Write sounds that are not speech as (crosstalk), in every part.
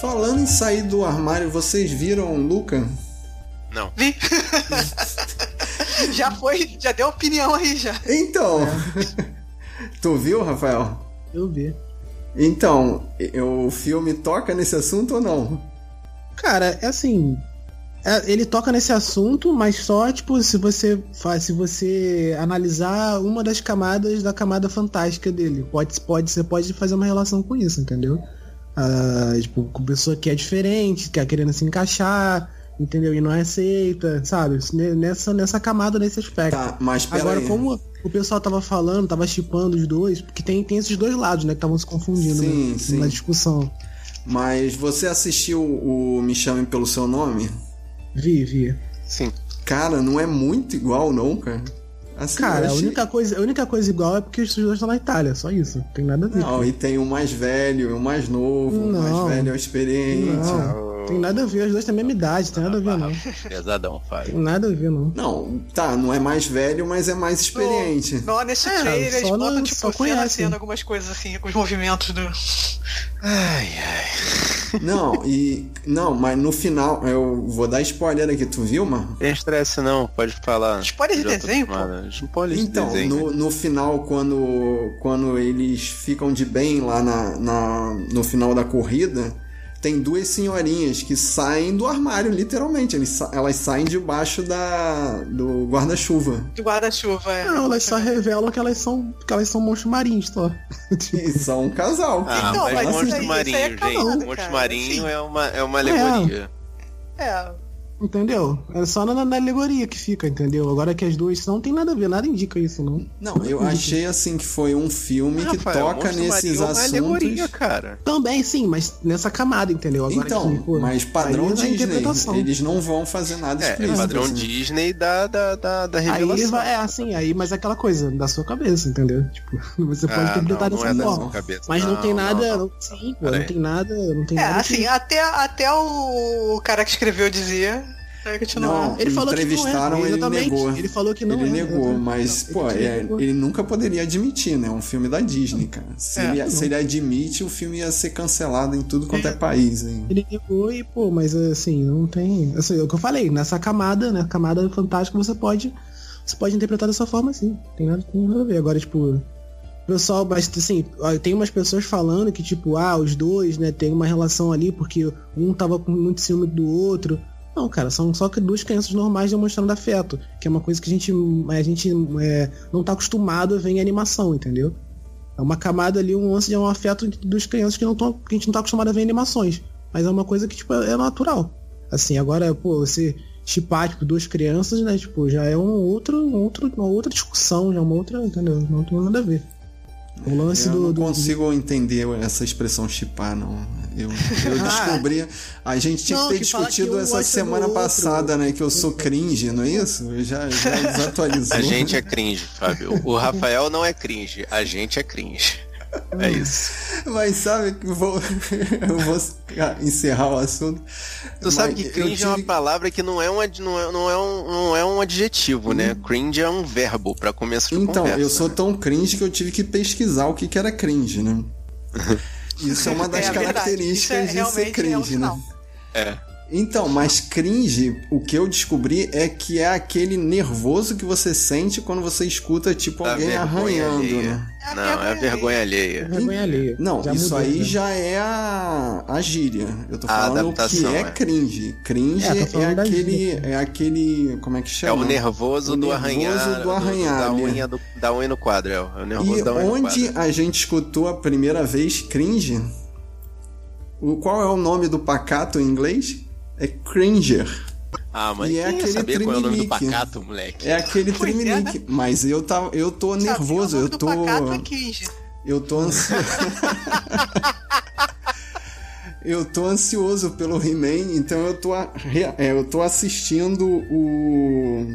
falando em sair do armário, vocês viram Luca? Não. Vi. (laughs) já foi, já deu opinião aí já. Então. (laughs) tu viu, Rafael? Eu vi. Então, o filme toca nesse assunto ou não? Cara, é assim. É, ele toca nesse assunto, mas só, tipo, se você faz, se você analisar uma das camadas da camada fantástica dele. Pode, pode, você pode fazer uma relação com isso, entendeu? Ah, tipo, com pessoa que é diferente, que é querendo se encaixar, entendeu? E não é aceita, sabe? Nessa, nessa camada, nesse aspecto. Tá, mas Agora, aí. como o pessoal tava falando, tava chipando os dois, porque tem, tem esses dois lados, né? Que estavam se confundindo sim, né, sim. na discussão. Mas você assistiu o Me Chame Pelo Seu Nome? Vi, vi. Sim. Cara, não é muito igual, não, cara. Assim, Cara, a achei... única, coisa, a única coisa igual é porque os dois estão na Itália, só isso. Não tem nada a ver. Não, e tem o mais velho o mais novo. Não. O mais velho é o experiente. Não, tem nada a ver, os dois têm a mesma idade, tem nada a ver, não. (laughs) Pesadão, Fábio. Tem nada a ver, não. Não, tá, não é mais velho, mas é mais experiente. No, nesse É, trailer eles só botam, não- tipo, cena a conhece. cena, algumas coisas assim, com os movimentos do. Ai, ai. Não, e. Não, mas no final, eu vou dar spoiler aqui, tu viu, mano? Tem estresse não, pode falar. Spoiler de desenho, pô. Spoiler de Então, desenho. no, no final, quando, quando eles ficam de bem lá na, na- no final da corrida, tem duas senhorinhas que saem do armário, literalmente. Eles, sa- elas saem debaixo da, do guarda-chuva. Do guarda-chuva, é. Não, elas só revelam que elas são, que elas são monstros marinhos, só. (laughs) E são um casal. Ah, Então, mas, mas monstro isso marinho, é gente. monstro cara, marinho assim. é uma, é uma alegoria. É. Entendeu? É só na, na alegoria que fica, entendeu? Agora que as duas não tem nada a ver, nada indica isso, não. Não, eu achei assim que foi um filme que Rafael, toca nesses é uma assuntos. alegoria, cara. Também, sim, mas nessa camada, entendeu? Agora Então, que, pô, mas padrão aí é Disney, eles não vão fazer nada É, é explícito. padrão assim. Disney da, da, da, da Aí revelação. vai, é assim, aí, mas é aquela coisa, da sua cabeça, entendeu? Tipo, (laughs) você pode Ah, interpretar não, não dessa é forma. cabeça. Mas não, tem nada. não. não- sim, não tem nada. Não tem É, nada assim, que- até, até o cara que escreveu dizia. Continuar. Não, Ele falou que não é, entrevistaram, ele negou. Ele falou que não ele é, negou, exatamente. mas, Não, pô, ele é- negou. ele nunca poderia admitir, né? É um filme da Disney, cara. Se, É, ele, se ele admite, o filme ia ser cancelado em tudo quanto é, É. país, hein? Ele negou e, pô, mas assim, não tem. Assim, é o que eu falei, nessa camada, né? Camada fantástica, você pode. Você pode interpretar dessa forma sim. Tem nada, tem nada a ver. Agora, tipo. O pessoal, mas assim, tem umas pessoas falando que, tipo, ah, os dois, né, tem uma relação ali porque um tava com muito ciúme do outro. Não, cara, são só que duas crianças normais demonstrando afeto, que é uma coisa que a gente, a gente é, não tá acostumado a ver em animação, entendeu? É uma camada ali, um lance de um afeto duas crianças que, não tão, que a gente não tá acostumado a ver em animações. Mas é uma coisa que, tipo, é é natural. Assim, agora, pô, você chipar, tipo, duas crianças, né, tipo, já é um outro, um outro, uma outra discussão, já é uma outra, entendeu? Não tem nada a ver. O lance eu do, não do- consigo entender essa expressão chipar, não. Eu, eu descobri. (laughs) A gente tinha Não, que ter que que discutido um essa semana passada, né? Que eu sou cringe, não é isso? Eu já, já (laughs) desatualizou. A gente é cringe, Fábio. O Rafael não é cringe, a gente é cringe. É isso. Mas sabe que eu vou, (laughs) eu vou encerrar o assunto. Tu sabe que cringe é uma tive- palavra que não é um, não é, não é um, não é um adjetivo, né? Cringe é um verbo para começo de Então, conversa. eu sou né? tão cringe que eu tive que pesquisar o que, que era cringe, né? Isso é uma das É características isso é de ser é um cringe, né? sinal. É. Então, mas cringe, o que eu descobri é que é aquele nervoso que você sente quando você escuta, tipo, Da alguém arranhando, alheia. né? É a Não, é vergonha vergonha alheia. vergonha alheia. Não, Já isso mudou, aí né? já é a, a gíria. Eu tô A falando o que é, é. cringe. Cringe É, é, da aquele. É aquele. Como é que É chama? o nervoso O do nervoso arranhar. do arranhar, da, unha do, da unha no quadro, é. o nervoso E da unha no onde quadro. a gente escutou a primeira vez cringe? O, qual é o nome do pacato em inglês? É cringer. Ah, mas e é aquele saber qual é o nome do pacato, moleque? É aquele Pois é, triminique. Mas eu, tá, eu tô Sabia nervoso, nome eu tô. é. Eu tô ansioso. (laughs) eu tô ansioso pelo He-Man, então eu tô, a- é, eu tô assistindo o.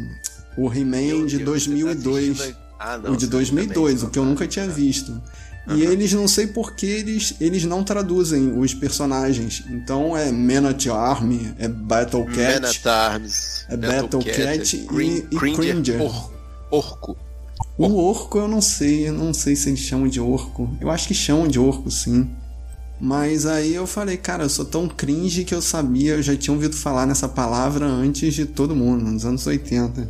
O He-Man de Deus, você tá 2002. assistindo a- Ah, não, o de você 2002, também. o que eu nunca tinha visto. E eles não sei por que eles, eles não traduzem os personagens. Então é Man at Army, é Battle Man Cat, at Arms, é Battle Cat e- Crin- e Cringer, Cringer. Orco. O orco eu não sei, eu não sei se eles chamam de orco. Eu acho que chamam de orco, sim. Mas aí eu falei, cara, eu sou tão cringe que eu sabia, eu já tinha ouvido falar nessa palavra antes de todo mundo, nos anos 80.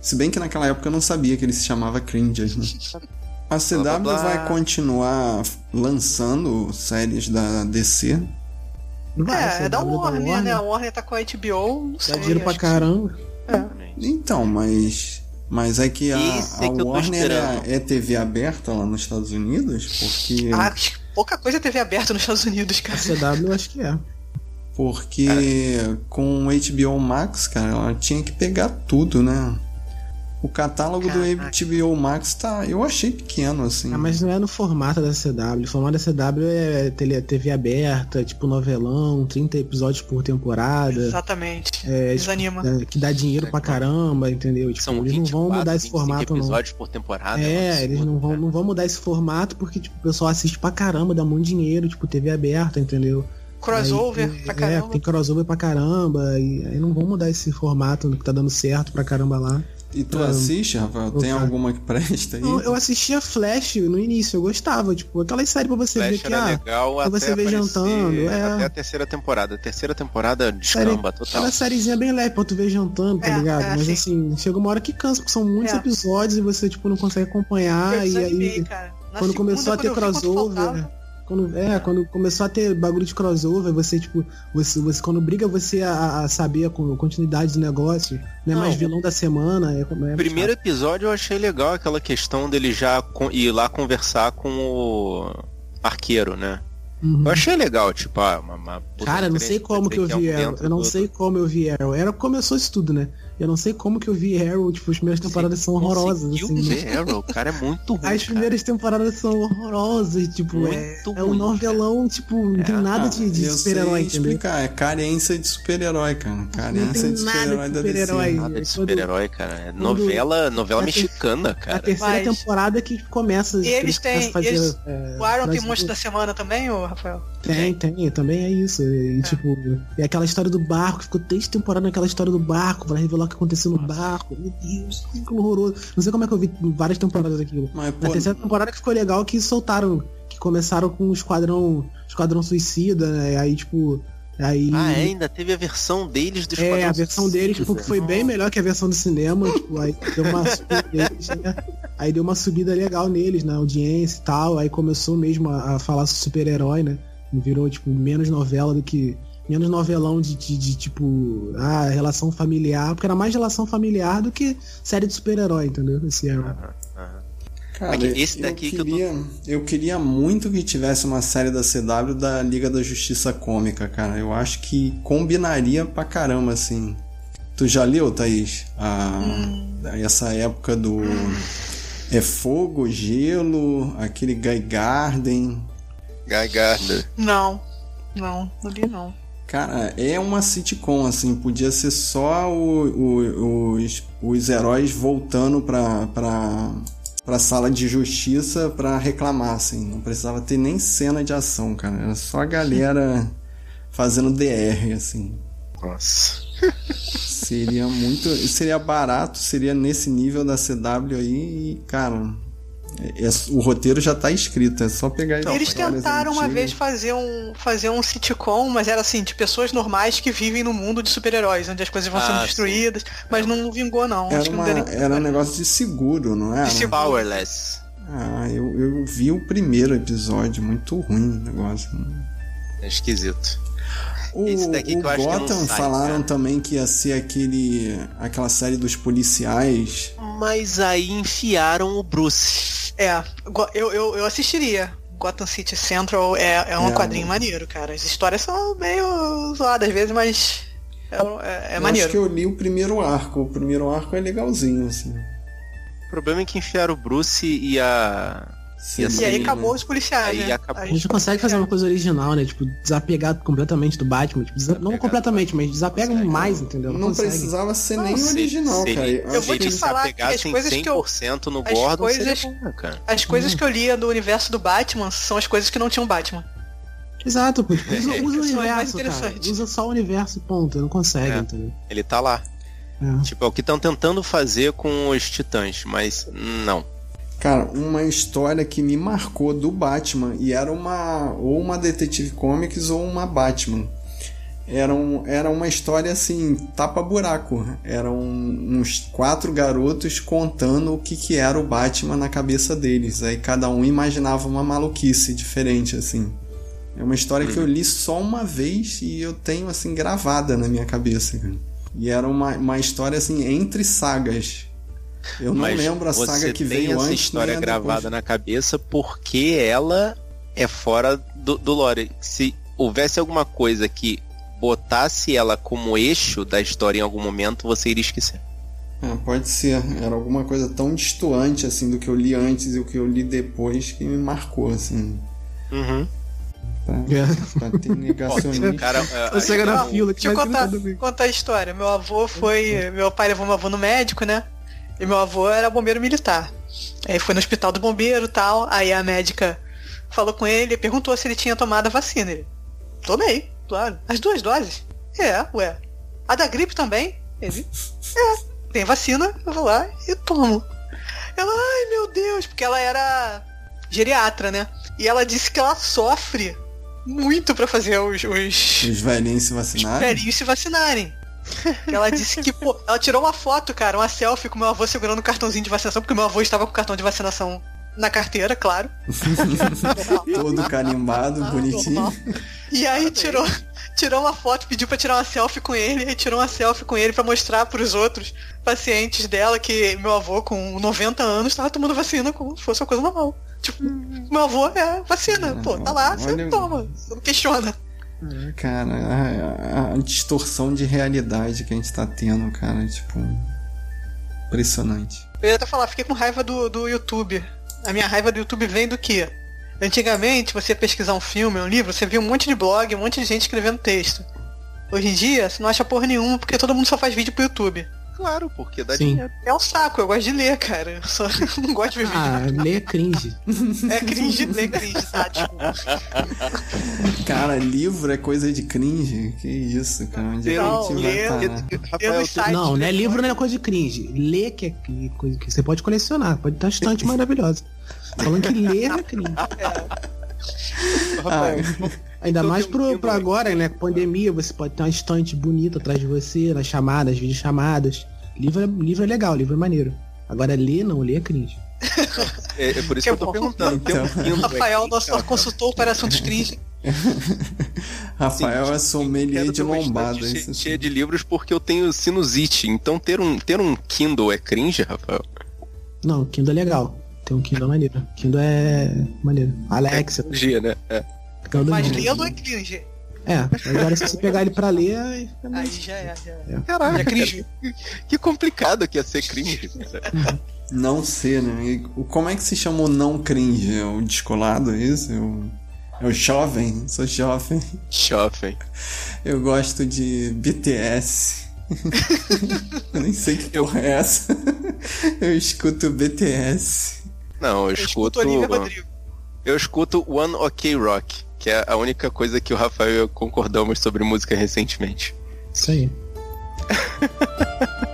Se bem que naquela época eu não sabia que ele se chamava cringe. Né? (laughs) A CW blá, blá, blá. vai continuar lançando séries da DC. Vai, é, é da Warner, Warner, né? A Warner tá com a HBO. Não sei, Dá dinheiro pra caramba. É. Então, mas. Mas é que a, a Warner é, é, TV aberta lá nos Estados Unidos, porque. Ah, pouca coisa é TV aberta nos Estados Unidos, cara. A CW eu acho que é. Porque cara. com o HBO Max, cara, ela tinha que pegar tudo, né? O catálogo Caraca. do HBO Max tá. Eu achei pequeno, assim. Ah, mas não é no formato da CW. O formato da CW é TV aberta, tipo novelão, 30 episódios por temporada. Exatamente. É, Desanima. Tipo, é, que dá dinheiro pra caramba, entendeu? Tipo, São eles 24, não vão mudar esse formato, episódios não. por temporada. É, eles não vão, não vão mudar esse formato porque tipo, o pessoal assiste pra caramba, dá muito dinheiro, tipo, TV aberta, entendeu? crossover aí, pra é, caramba. É, tem crossover pra caramba. E aí não vão mudar esse formato que tá dando certo pra caramba lá. E tu assiste, Rafael? Tem alguma que presta aí? Eu, eu assistia Flash no início, eu gostava. Tipo, aquela série pra você Flash ver que, ah, legal pra você ver jantando. É... Até a terceira temporada. A terceira temporada descamba série, total. Aquela sériezinha bem leve pra tu ver jantando, tá é, ligado? É, Mas sim. assim, chega uma hora que cansa, porque são muitos é. episódios e você, tipo, não consegue acompanhar. e aí, quando começou a ter crossover quando, é, quando começou a ter bagulho de crossover, você, tipo, você, você quando briga você a, a saber a continuidade do negócio, não é mais vilão da semana. É, é Primeiro episódio eu achei legal aquela questão dele já ir lá conversar com o arqueiro, né? Uhum. Eu achei legal, tipo, ah, uma, uma Cara, não sei como que eu vi Arrow. Eu não sei como eu vi Arrow. Era começou isso tudo, né? Eu não sei como que eu vi Arrow, tipo, as primeiras temporadas são horrorosas. Assim, ver né? Arrow, o cara é muito ruim. As primeiras cara. temporadas são horrorosas, tipo, muito é, ruim, é um novelão, cara. tipo, não tem é, nada de, de super-herói, explicar, é carência de super-herói, cara. Carência de super-herói da super Nada de super-herói, cara. É novela, novela mexicana, cara. A terceira Mas... temporada que começa. E eles têm. Fazer, eles... É, o Aaron tem monstro da semana também, ô Rafael? Tem, tem, também é isso. E é. tipo, é aquela história do barco, ficou três temporadas naquela história do barco, pra revelar o que aconteceu no barco. Meu Deus, que horroroso. Não sei como é que eu vi várias temporadas daquilo. Mas, pô, Na terceira temporada que ficou legal que soltaram, que começaram com o Esquadrão, Esquadrão Suicida, né? Aí, tipo. Aí... Ah, é, ainda teve a versão deles do Esquadrão É, a versão deles tipo, foi bem melhor que a versão do cinema. tipo, aí deu uma subida (laughs) né? Aí deu uma subida legal neles, na audiência e tal. Aí começou mesmo a, a falar sobre super-herói, né? Virou, tipo, menos novela do que menos novelão de, de, de, tipo, ah, relação familiar, porque era mais relação familiar do que série de super-herói, entendeu? Esse era. Cara, esse daqui eu queria, eu, tô... eu queria muito que tivesse uma série da CW da Liga da Justiça Cômica, cara. Eu acho que combinaria pra caramba, assim. Tu já leu, Thaís? A, hum. Essa época do. É fogo, gelo, aquele Guy Garden. Guy Garden. Não, não, não li não. Cara, é uma sitcom, assim, podia ser só o, o, os, os heróis voltando pra, pra, pra sala de justiça pra reclamar, assim. Não precisava ter nem cena de ação, cara. Era só a galera (laughs) fazendo DR, assim. Nossa. Seria muito. Seria barato, seria nesse nível da CW aí e, cara, o roteiro já tá escrito, é só pegar então, Eles tentaram uma vez fazer um, fazer um sitcom, mas era assim, de pessoas normais que vivem no mundo de super-heróis, onde as coisas vão ah, sendo destruídas, sim. mas não vingou, não. Era, uma, não era um negócio de seguro, não é? De powerless. Ah, eu, eu vi o primeiro episódio, muito ruim o negócio. É esquisito. O, Esse daqui o que eu Gotham acho que falaram cara. também que ia ser aquele, aquela série dos policiais. Mas aí enfiaram o Bruce. É, eu, eu, eu assistiria. Gotham City Central é, é um é, quadrinho maneiro, cara. As histórias são meio zoadas às vezes, mas é, é, é maneiro. Acho que eu li o primeiro arco. O primeiro arco é legalzinho, assim. O problema é que enfiaram o Bruce e a Sim, e, assim, aí acabou os policiais. Aí né? acabou. A gente consegue fazer uma coisa original, né? Tipo, desapegar completamente do Batman. Tipo, não completamente, mas desapega mais, entendeu? Não, não precisava ser nem não, original, se, cara. Eu, eu vou te falar que as coisas que eu. no as Gordon coisas, bom, cara. As coisas hum. que eu lia do universo do Batman são as coisas que não tinham Batman. Exato, pô. Tipo, usa, (laughs) usa o universo, cara. Usa só o universo ponto. Não consegue, é. entendeu? Ele tá lá. É. Tipo, é o que estão tentando fazer com os titãs, mas não. Cara, uma história que me marcou do Batman e era uma ou uma Detetive Comics ou uma Batman. Era, um, era uma história assim, tapa-buraco. Eram uns quatro garotos contando o que, que era o Batman na cabeça deles. Aí cada um imaginava uma maluquice diferente, assim. É uma história que eu li só uma vez e eu tenho, assim, gravada na minha cabeça. E era uma, uma história, assim, entre sagas. Eu não Mas lembro a saga que veio essa antes. história nem a gravada depois. na cabeça porque ela é fora do, do lore. Se houvesse alguma coisa que botasse ela como eixo da história em algum momento, você iria esquecer. É, pode ser. Era alguma coisa tão distoante, assim, do que eu li antes e o que eu li depois que me marcou, assim. Uhum. Pra, É. negacionismo. Cara, é, Eu chego na fila, que Deixa eu contar a história. Meu avô foi. Meu pai levou meu avô no médico, né? E meu avô era bombeiro militar. Aí foi no hospital do bombeiro e tal. Aí a médica falou com ele e perguntou se ele tinha tomado a vacina. Ele, tomei, claro. As duas doses? É, ué. A da gripe também? Ele, é. Tem vacina, eu vou lá e tomo. Ela, ai meu Deus, porque ela era geriatra, né? E ela disse que ela sofre muito pra fazer os, os, Os velhinhos se os vacinaram? velhinhos se vacinarem. Ela disse que, pô, ela tirou uma foto, cara, uma selfie com meu avô segurando o cartãozinho de vacinação, porque meu avô estava com o cartão de vacinação na carteira, claro. (laughs) Todo carimbado, bonitinho. E aí tirou, tirou uma foto, pediu pra tirar uma selfie com ele, e tirou uma selfie com ele pra mostrar pros outros pacientes dela que meu avô, com 90 anos, estava tomando vacina como se fosse uma coisa normal. Tipo, meu avô é vacina, pô, tá lá, você Olha- toma, você não questiona. Cara, a, a distorção de realidade que a gente tá tendo, cara, tipo. Impressionante. Eu ia até falar, fiquei com raiva do, do YouTube. A minha raiva do YouTube vem do que? Antigamente, você ia pesquisar um filme, um livro, você via um monte de blog, um monte de gente escrevendo texto. Hoje em dia, você não acha porra nenhuma, porque todo mundo só faz vídeo pro YouTube. Claro, porque dá Sim. dinheiro. É um saco, eu gosto de ler, cara. Eu só (laughs) não gosto de ver vídeo. Ah, lê cringe. É cringe, ler cringe, tá? Tipo, Cara, livro é coisa de cringe? Que isso, cara? Onde é Não, lê- parar? Rafael, nos sites, Não, não é né? livro, não é coisa de cringe. Lê que é que- coisa que você pode colecionar, pode ter uma estante (laughs) maravilhosa. Falando que ler é cringe. Ah, (laughs) Ainda Então mais pro, aí. agora, né? Pandemia, você pode ter uma estante bonita atrás de você, nas chamadas, videochamadas. Livro é, livro é legal, livro é maneiro. Agora ler não, ler é cringe. É, é por isso Que que, eu tô bom. perguntando. Um Então. Rafael, nosso cara. consultor para assuntos cringe. (laughs) Rafael é sommelier Quero de ter uma lombada. estante isso che- sim. cheia de livros porque eu tenho sinusite. Então ter um, ter um Kindle é cringe, Rafael? Não, Kindle é legal. Tem um Kindle maneiro. Kindle é maneiro. Alexa. Dia, né? É. Kindle Mas não. lê-lo é cringe. É, mas agora se você pegar ele pra ler, aí Aí já é, já é. Caraca, É cringe. que complicado que ia ser cringe. Não ser, né? E o- como é que se chama o não cringe? É o descolado, é isso? É o, é o jovem? Sou jovem. Jovem. Eu gosto de BTS. (laughs) eu nem sei que porra é essa. eu escuto BTS. Não, eu Eu escuto. escuto. Eu escuto One Ok Rock, que é a única coisa que o Rafael e eu concordamos sobre música recentemente. Isso aí. (laughs)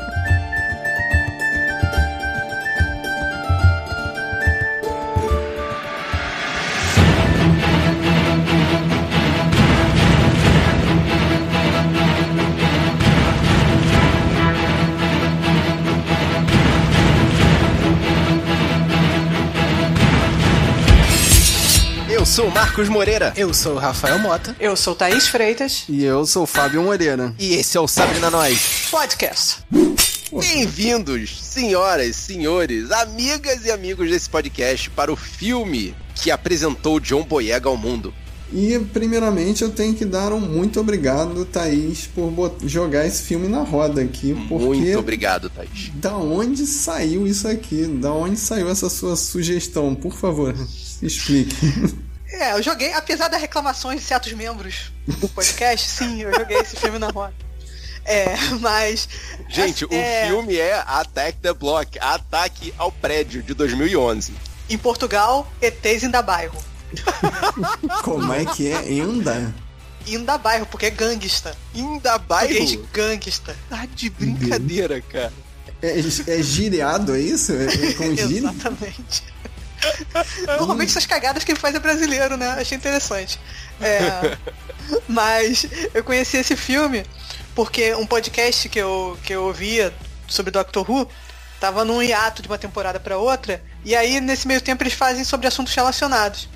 sou o Marcos Moreira. Eu sou o Rafael Mota. Eu sou Thaís Freitas. E eu sou o Fábio Moreira. E esse é o Sabrina Nós. Podcast. Bem-vindos, senhoras, senhores, amigas e amigos desse podcast, para o filme que apresentou John Boyega ao mundo. E primeiramente eu tenho que dar um muito obrigado, Thaís, por jogar esse filme na roda aqui. Porque Muito obrigado, Thaís. da onde saiu isso aqui? Da onde saiu essa sua sugestão? Por favor, (laughs) explique. É, eu joguei, apesar das reclamações de certos membros do podcast, (laughs) sim, eu joguei esse filme na roda. É, mas. Gente, é, o filme é Attack the Block, Ataque ao Prédio, de 2011. Em Portugal, ETs ainda bairro. (laughs) Como é que é? Enda? Ainda bairro, porque é gangsta. Ainda bairro? Português gangsta. Tá de brincadeira, cara. É, é gireado, é isso? É, é com gíria? (laughs) Exatamente. Normalmente essas cagadas que ele faz é brasileiro, né? Achei interessante. É, (laughs) mas eu conheci esse filme porque um podcast que eu, que eu ouvia sobre Doctor Who tava num hiato de uma temporada para outra, e aí nesse meio tempo eles fazem sobre assuntos relacionados.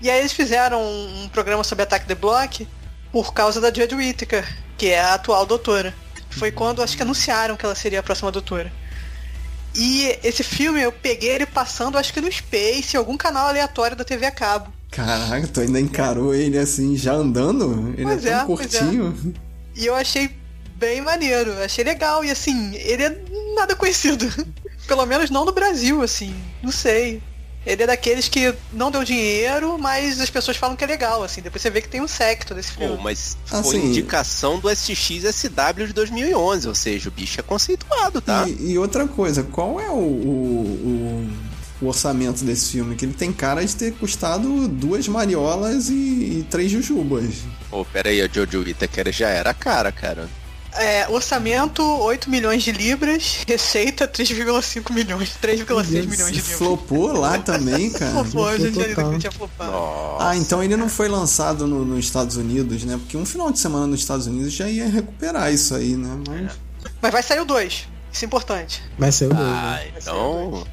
E aí eles fizeram um, um programa sobre Attack the Block por causa da Jodie Whittaker, que é a atual doutora. Foi quando acho que anunciaram que ela seria a próxima doutora. E esse filme eu peguei ele passando, acho que no Space, algum canal aleatório da TV a cabo. Caraca, tu ainda encarou ele assim, já andando? Ele Pois é é, tão pois é. curtinho. E eu achei bem maneiro, achei legal. E assim, ele é nada conhecido. (laughs) Pelo menos não no Brasil, assim. Não sei. Ele é daqueles que não deu dinheiro, mas as pessoas falam que é legal, assim. Depois você vê que tem um secto desse Pô, filme. mas foi Assim- indicação do SXSW de 2011, ou seja, o bicho é conceituado, tá? E, e outra coisa, qual é o, o, o- o orçamento desse filme? Que ele tem cara de ter custado duas mariolas e, e três jujubas. Pô, pera aí, a Jojo Whittaker já era cara, cara. É, orçamento 8 milhões de libras, receita 3,5 milhões, 3,6 Deus, milhões de libras. Flopou lá também, (laughs) cara. Flopou, a gente já tinha flopado. Nossa. Ah, então ele não foi lançado no- nos Estados Unidos, né? Porque um final de semana nos Estados Unidos já ia recuperar isso aí, né? Mas. Mas vai sair o 2, isso é importante. Vai ser o dois. Ah, né? então.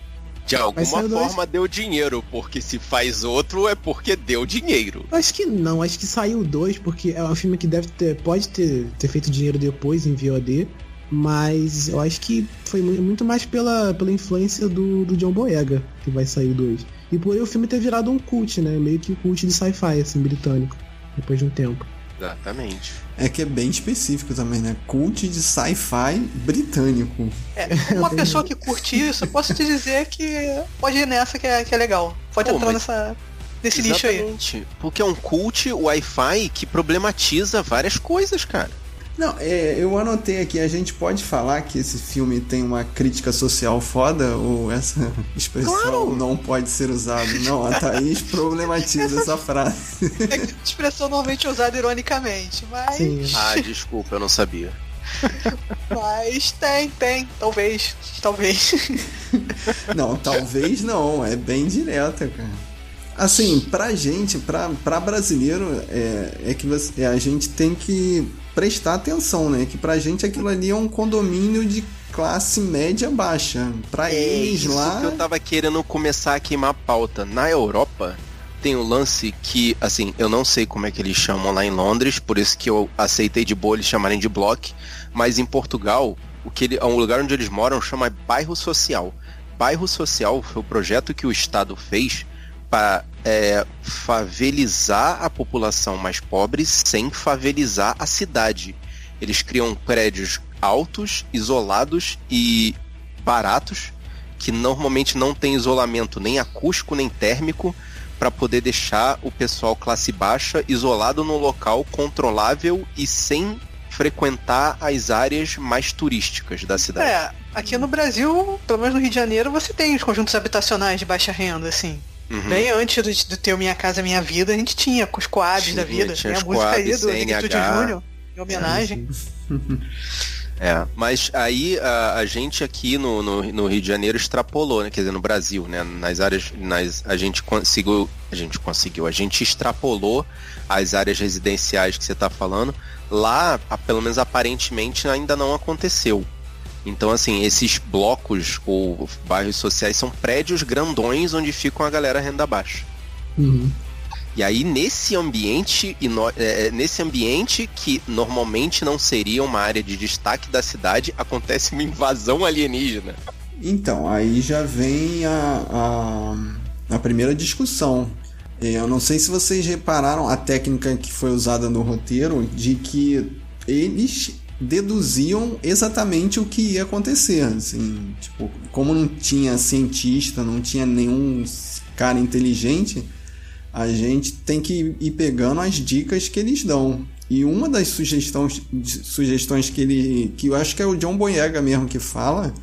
De alguma sair dois. forma deu dinheiro, porque se faz outro é porque deu dinheiro. Acho que não, acho que saiu dois, porque é um filme que deve ter. Pode ter, ter feito dinheiro depois em VOD. Mas eu acho que foi mu- muito mais pela, pela influência do, do John Boyega que vai sair o 2. E por aí o filme ter virado um cult, né? Meio que um cult de sci-fi, assim, britânico. Depois de um tempo. Exatamente. É que é bem específico também, né? Cult de sci-fi britânico. É, (laughs) uma pessoa que curte isso, eu posso te dizer que pode ir nessa que é, que é legal. Pode Pô, entrar nessa, nesse nicho aí. Exatamente. Porque é um cult Wi-Fi que problematiza várias coisas, cara. Não, é, eu anotei aqui, a gente pode falar que esse filme tem uma crítica social foda ou essa (laughs) expressão Claro! não pode ser usada? Não, a Thaís problematiza essa frase. É que expressão normalmente usada ironicamente, mas, Sim. Ah, desculpa, eu não sabia. mas tem, tem, talvez, talvez. Não, talvez não, é bem direta, cara. Assim, pra gente, pra, pra brasileiro, é, é que você- é, a gente tem que prestar atenção, né? Que pra gente aquilo ali é um condomínio de classe média baixa. Pra É eles isso lá. que eu tava querendo começar a queimar a pauta. Na Europa, tem um lance que, assim, eu não sei como é que eles chamam lá em Londres, por isso que eu aceitei de boa eles chamarem de block, mas em Portugal, o que ele, um lugar onde eles moram chama bairro social. Bairro social foi o projeto que o Estado fez para é, favelizar a população mais pobre sem favelizar a cidade. Eles criam prédios altos, isolados e baratos, que normalmente não tem isolamento nem acústico nem térmico, para poder deixar o pessoal classe baixa isolado num local controlável e sem frequentar as áreas mais turísticas da cidade. É, aqui no Brasil, pelo menos no Rio de Janeiro, você tem os conjuntos habitacionais de baixa renda, assim. Uhum. Bem antes do, do ter o Minha Casa Minha Vida, a gente tinha com os coads da vida. tinha Tem a música aí do Negritude. Júnior, em homenagem. (laughs) É, mas aí a, a gente aqui no, no, no Rio de Janeiro extrapolou, né? Quer dizer, no Brasil, né? Nas áreas. Nas, a gente conseguiu. A gente conseguiu, a gente extrapolou as áreas residenciais que você está falando. Lá, pelo menos aparentemente, ainda não aconteceu. Então, assim, esses blocos ou bairros sociais são prédios grandões onde ficam a galera renda baixa. Uhum. E aí nesse ambiente e no- é, nesse ambiente que normalmente não seria uma área de destaque da cidade, acontece uma invasão alienígena. Então, aí já vem a, a, a primeira discussão. É, Eu não sei se vocês repararam a técnica que foi usada no roteiro de que eles deduziam exatamente o que ia acontecer. Assim, tipo, como não tinha cientista, não tinha nenhum cara inteligente, a gente tem que ir pegando as dicas que eles dão. E uma das sugestões, sugestões que ele. que eu acho que é o John Boyega mesmo que fala,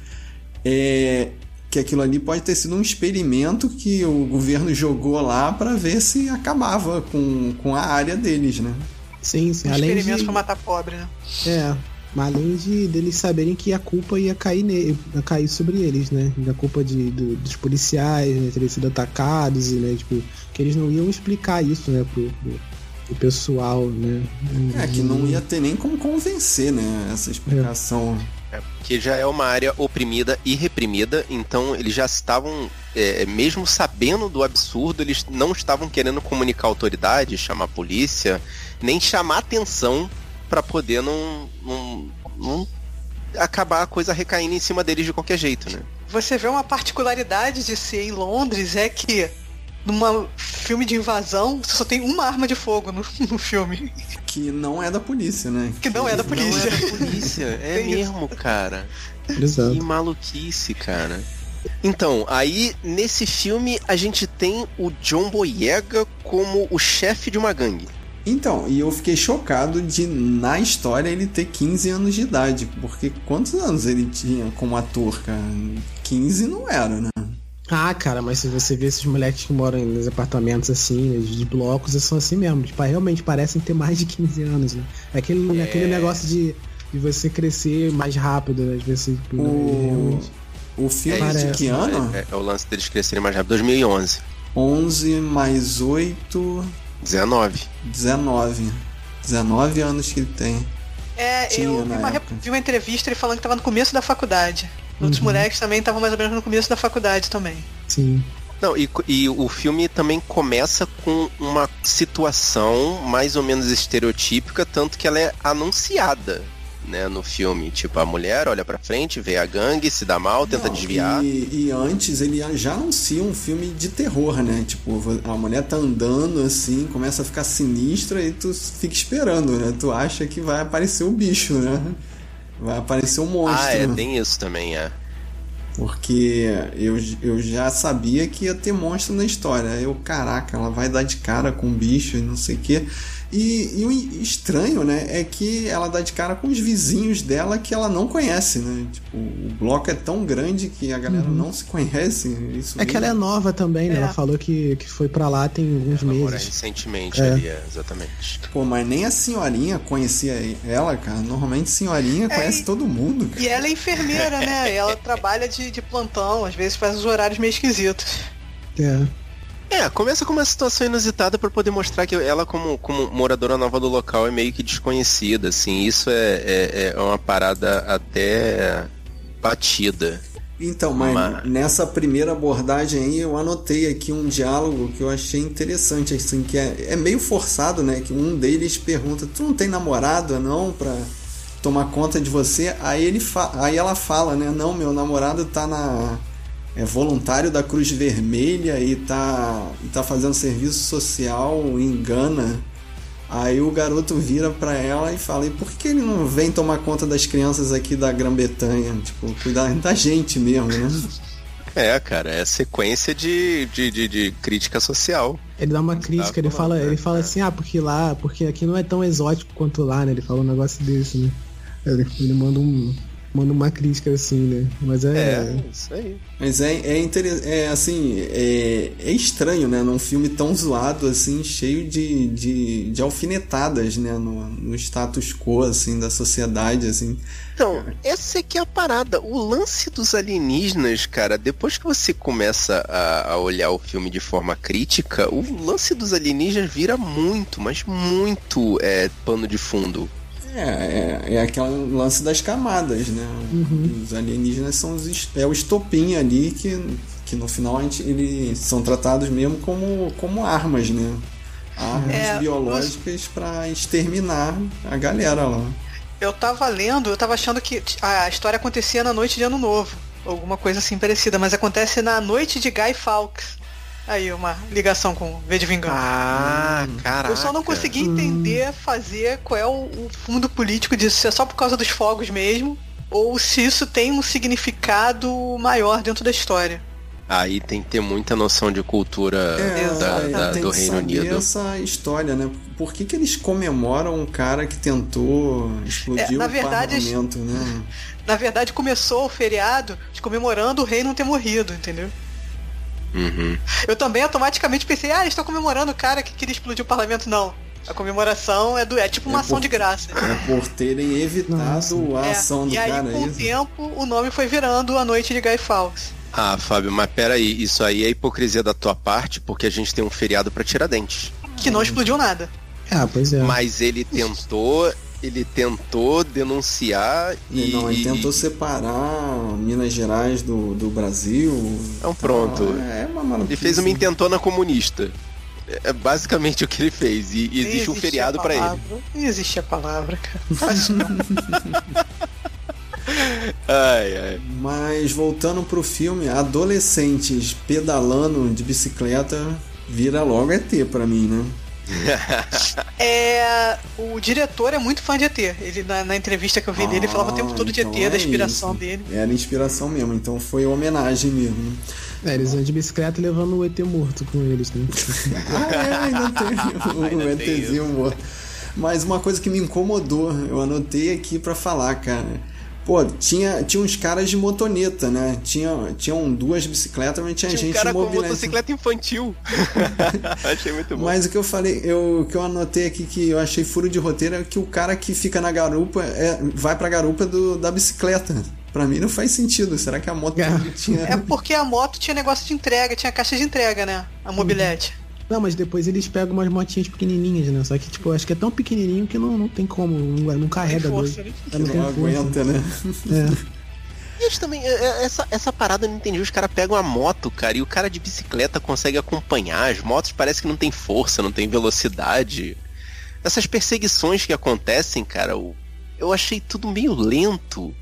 é que aquilo ali pode ter sido um experimento que o governo jogou lá para ver se acabava com, com a área deles, né? Sim, sim. Um Além experimento de... pra matar pobre, né? É. Mas além de deles saberem que a culpa ia cair, ne ia cair sobre eles, né? Da culpa de, do, dos policiais, né? Terem sido atacados e, né? Tipo, que eles não iam explicar isso, né? Pro, pro, pro pessoal, né? É, que não ia ter nem como convencer, né? Essa explicação. É, porque já é uma área oprimida e reprimida, então eles já estavam, é, mesmo sabendo do absurdo, eles não estavam querendo comunicar a autoridade, chamar a polícia, nem chamar atenção para poder não, não, não acabar a coisa recaindo em cima deles de qualquer jeito, né? Você vê uma particularidade de ser em Londres é que num filme de invasão você só tem uma arma de fogo no, (laughs) no filme. Que não é da polícia, né? Que não é da polícia. Não é da polícia, é mesmo, cara. Exato. Que maluquice, cara. Então, aí nesse filme a gente tem o John Boyega como o chefe de uma gangue. Então, e eu fiquei chocado de, na história, ele ter 15 anos de idade. Porque quantos anos ele tinha como ator, cara? 15 não era, né? Ah, cara, mas se você vê esses moleques que moram nos apartamentos assim, né, de blocos, eles são assim mesmo. Tipo, realmente parecem ter mais de 15 anos, né? É aquele, É. aquele negócio de, de você crescer mais rápido, né? De você, tipo, O, realmente. o filme É é de que ano? É, é- é o lance deles crescerem mais rápido. 2011. 11 mais 8, 19. 19. 19 anos que ele tem. É, Tinha eu vi uma, vi uma entrevista ele falando que tava no começo da faculdade. Outros Uhum. moleques também estavam mais ou menos no começo da faculdade também. Sim. Não, e, e o filme também começa com uma situação mais ou menos estereotípica, tanto que ela é anunciada, né, no filme. Tipo, a mulher olha pra frente, vê a gangue, se dá mal, tenta Não, desviar. E, e antes ele já anuncia um filme de terror, né? Tipo, a mulher tá andando assim, começa a ficar sinistra e tu fica esperando, né? Tu acha que vai aparecer o bicho, né? Vai aparecer um monstro. Ah, é, tem isso também, é. Porque eu, eu já sabia que ia ter monstro na história. Eu, caraca, ela vai dar de cara com o bicho e não sei o quê. E, e o estranho, né, é que ela dá de cara com os vizinhos dela que ela não conhece, né? Tipo, o bloco é tão grande que a galera não se conhece. Isso Uhum. É que ela é nova também, né? É. Ela falou que, que foi pra lá tem alguns Ela meses. recentemente É. ali, é, exatamente. Pô, mas nem a senhorinha conhecia ela, cara. Normalmente senhorinha conhece e- todo mundo. cara. E ela é enfermeira, né? (laughs) Ela trabalha de, de plantão, às vezes faz os horários meio esquisitos. É. É, começa com uma situação inusitada pra poder mostrar que ela, como, como moradora nova do local, é meio que desconhecida, assim. Isso é, é, é uma parada até batida. Então, mas Mas- nessa primeira abordagem aí eu anotei aqui um diálogo que eu achei interessante, assim, que é, é meio forçado, né? Que um deles pergunta, tu não tem namorado não pra tomar conta de você? Aí ele aí ela fala, né? Não, meu namorado tá na é voluntário da Cruz Vermelha e tá, e tá fazendo serviço social em Gana. Aí o garoto vira pra ela e fala: E por que ele não vem tomar conta das crianças aqui da Grã-Bretanha? Tipo, cuidar da gente mesmo, né? (laughs) É, cara, é sequência de, de, de, de crítica social. Ele dá uma crítica, ele fala, ele fala assim, ah, porque lá, porque aqui não é tão exótico quanto lá, né? Ele fala um negócio desse, né? Ele, ele manda um. Manda uma crítica assim, né? Mas é. É, isso aí. Mas é, é, inter... é assim, é, é estranho, né? Num filme tão zoado, assim, cheio de, de, de alfinetadas, né? No, no status quo, assim, da sociedade, assim. Então, essa é que é a parada. O lance dos alienígenas, cara, depois que você começa a, a olhar o filme de forma crítica, o lance dos alienígenas vira muito, mas muito é, pano de fundo. É, é, é aquele lance das camadas, né? Os alienígenas são os, é o estopim ali que, que no final a gente, eles são tratados mesmo como, como armas, né? Armas É, biológicas pra exterminar a galera lá. Eu tava lendo, eu tava achando que a história acontecia na noite de Ano Novo. Alguma coisa assim parecida, mas acontece na noite de Guy Fawkes. Aí, uma ligação com V de Vingança. Ah, caraca. Eu só não consegui entender, fazer qual é o, o fundo político disso. Se é só por causa dos fogos mesmo, ou se isso tem um significado maior dentro da história. Aí tem que ter muita noção de cultura É, da- é, da- tem do que Reino saber Unido. essa história, né? Por que, que eles comemoram um cara que tentou explodir É, na o verdade, parlamento, né? Na verdade, começou o feriado de comemorando o rei não ter morrido, entendeu? Uhum. Eu também automaticamente pensei, ah, eles estão comemorando o cara que queria explodir o parlamento. Não. A comemoração é do é tipo uma É ação por- de graça. É por terem evitado Nossa. a É, ação do e aí, cara. com o tempo, o nome foi virando a noite de Guy Fawkes. Ah, Fábio, mas peraí, isso aí é hipocrisia da tua parte, porque a gente tem um feriado pra Tiradentes. Que não explodiu nada. Ah, pois é. Mas ele tentou, ele tentou denunciar e. Não, ele e- tentou separar Minas Gerais do, do Brasil. Então, pronto. É uma maluquice. Ele fez uma intentona comunista. É basicamente o que ele fez. E, e Nem existe um feriado a pra ele. palavra. Nem existe a palavra, cara. (laughs) Ai, ai. Mas voltando pro filme, adolescentes pedalando de bicicleta vira logo ET pra mim, né? (laughs) É, o diretor é muito fã de ET. Ele, na, na entrevista que eu vi dele, ele falava o tempo todo de então ET, é da inspiração isso. dele. Era inspiração mesmo, então foi homenagem mesmo. É, eles andam de bicicleta e levando o ET morto com eles, né? (laughs) Ah, é, ainda tem o Ainda tem ETzinho morto. Mas uma coisa que me incomodou, eu anotei aqui pra falar, cara. Pô, tinha, tinha uns caras de motoneta, né? Tinha, tinham duas bicicletas, mas tinha, Tinha um gente cara com motocicleta infantil. (laughs) Achei muito bom. Mas o que eu falei, eu, o que eu anotei aqui que eu achei furo de roteiro é que o cara que fica na garupa é, vai pra garupa do, da bicicleta. Pra mim não faz sentido. Será que a moto É. tinha. É porque a moto tinha negócio de entrega, tinha caixa de entrega, né? A mobilete. Não, mas depois eles pegam umas motinhas pequenininhas, né? Só que, tipo, acho que é tão pequenininho que não, não tem como, não, não carrega força, dois. né? Não tem não força. aguenta, né? É. E eles também, é, é, essa, essa parada eu não entendi. Os caras pegam a moto, cara, e o cara de bicicleta consegue acompanhar. As motos parece que não tem força, não tem velocidade. Essas perseguições que acontecem, cara, eu, eu achei tudo meio lento.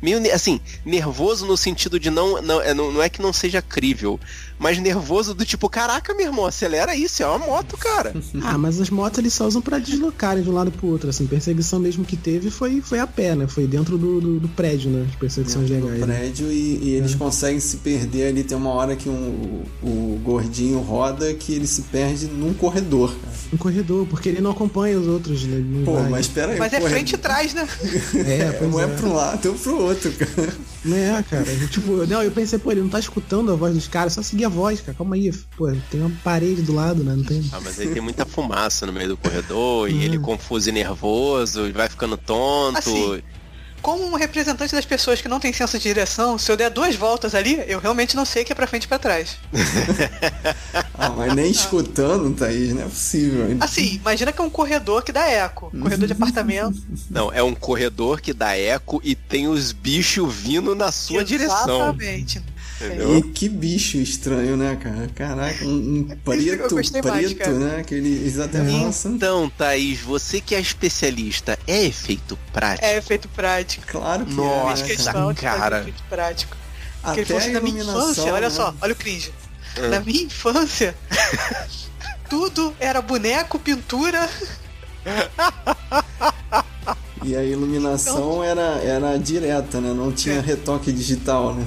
Meio, assim, nervoso no sentido de não, não, é, não, não é que não seja crível, mas nervoso do tipo, caraca, meu irmão, acelera isso, é uma moto, cara. (laughs) Ah, mas as motos eles só usam pra deslocarem de um lado pro outro, assim. Perseguição mesmo que teve foi, foi a pé, né? Foi dentro do, do, do prédio, né? As perseguições Dentro do legais. né? prédio e, e eles conseguem se perder ali. Tem uma hora que um, o, o gordinho roda que ele se perde num corredor. cara. Um corredor, porque ele não acompanha os outros, né? Não Pô, vai. mas pera aí. Mas é corredor- frente e trás, né? (laughs) É, pois Um é é. pra um lado, outro pro outro, cara. Não é, cara. Tipo, não, eu pensei, pô, ele não tá escutando a voz dos caras, só seguir a voz, cara. Calma aí. Pô, tem uma parede do lado, né? Não tem. Ah, mas aí tem muita fumaça no meio do corredor, e Hum. ele confuso e nervoso, e vai ficando tonto. Assim, Como um representante das pessoas que não tem senso de direção, se eu der duas voltas ali, eu realmente não sei o que é pra frente e pra trás. (laughs) Ah, mas nem escutando, Thaís, não é possível. Assim, imagina que é um corredor que dá eco. Corredor de apartamento. (laughs) Não, é um corredor que dá eco e tem os bichos vindo na sua direção. Exatamente. Entendeu? E que bicho estranho, né, cara? Caraca, um, um (laughs) preto, mais, preto, cara. né? Que ele- eles até falam Então, Thaís, você que é especialista, é efeito prático? É efeito prático. Claro que Nossa, é, Fez cara? efeito prático. Porque Até ele falou assim, a na minha iluminação, infância, olha né? só, olha o cringe. Hum. Na minha infância, (laughs) tudo era boneco, pintura. E a iluminação era, era direta, né? Não tinha É. retoque digital, né?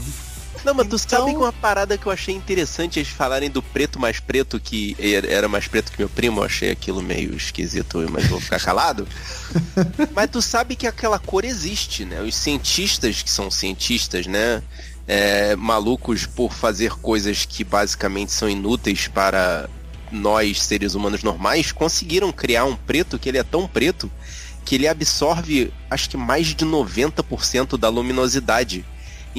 Não, mas tu Então- sabe que uma parada que eu achei interessante eles falarem do preto mais preto, que era era mais preto que meu primo, eu achei aquilo meio esquisito, mas vou ficar calado. (laughs) mas tu sabe que aquela cor existe, né? Os cientistas, que são cientistas, né? é, malucos por fazer coisas que basicamente são inúteis para nós, seres humanos normais, conseguiram criar um preto que ele é tão preto que ele absorve, acho que mais de 90% da luminosidade.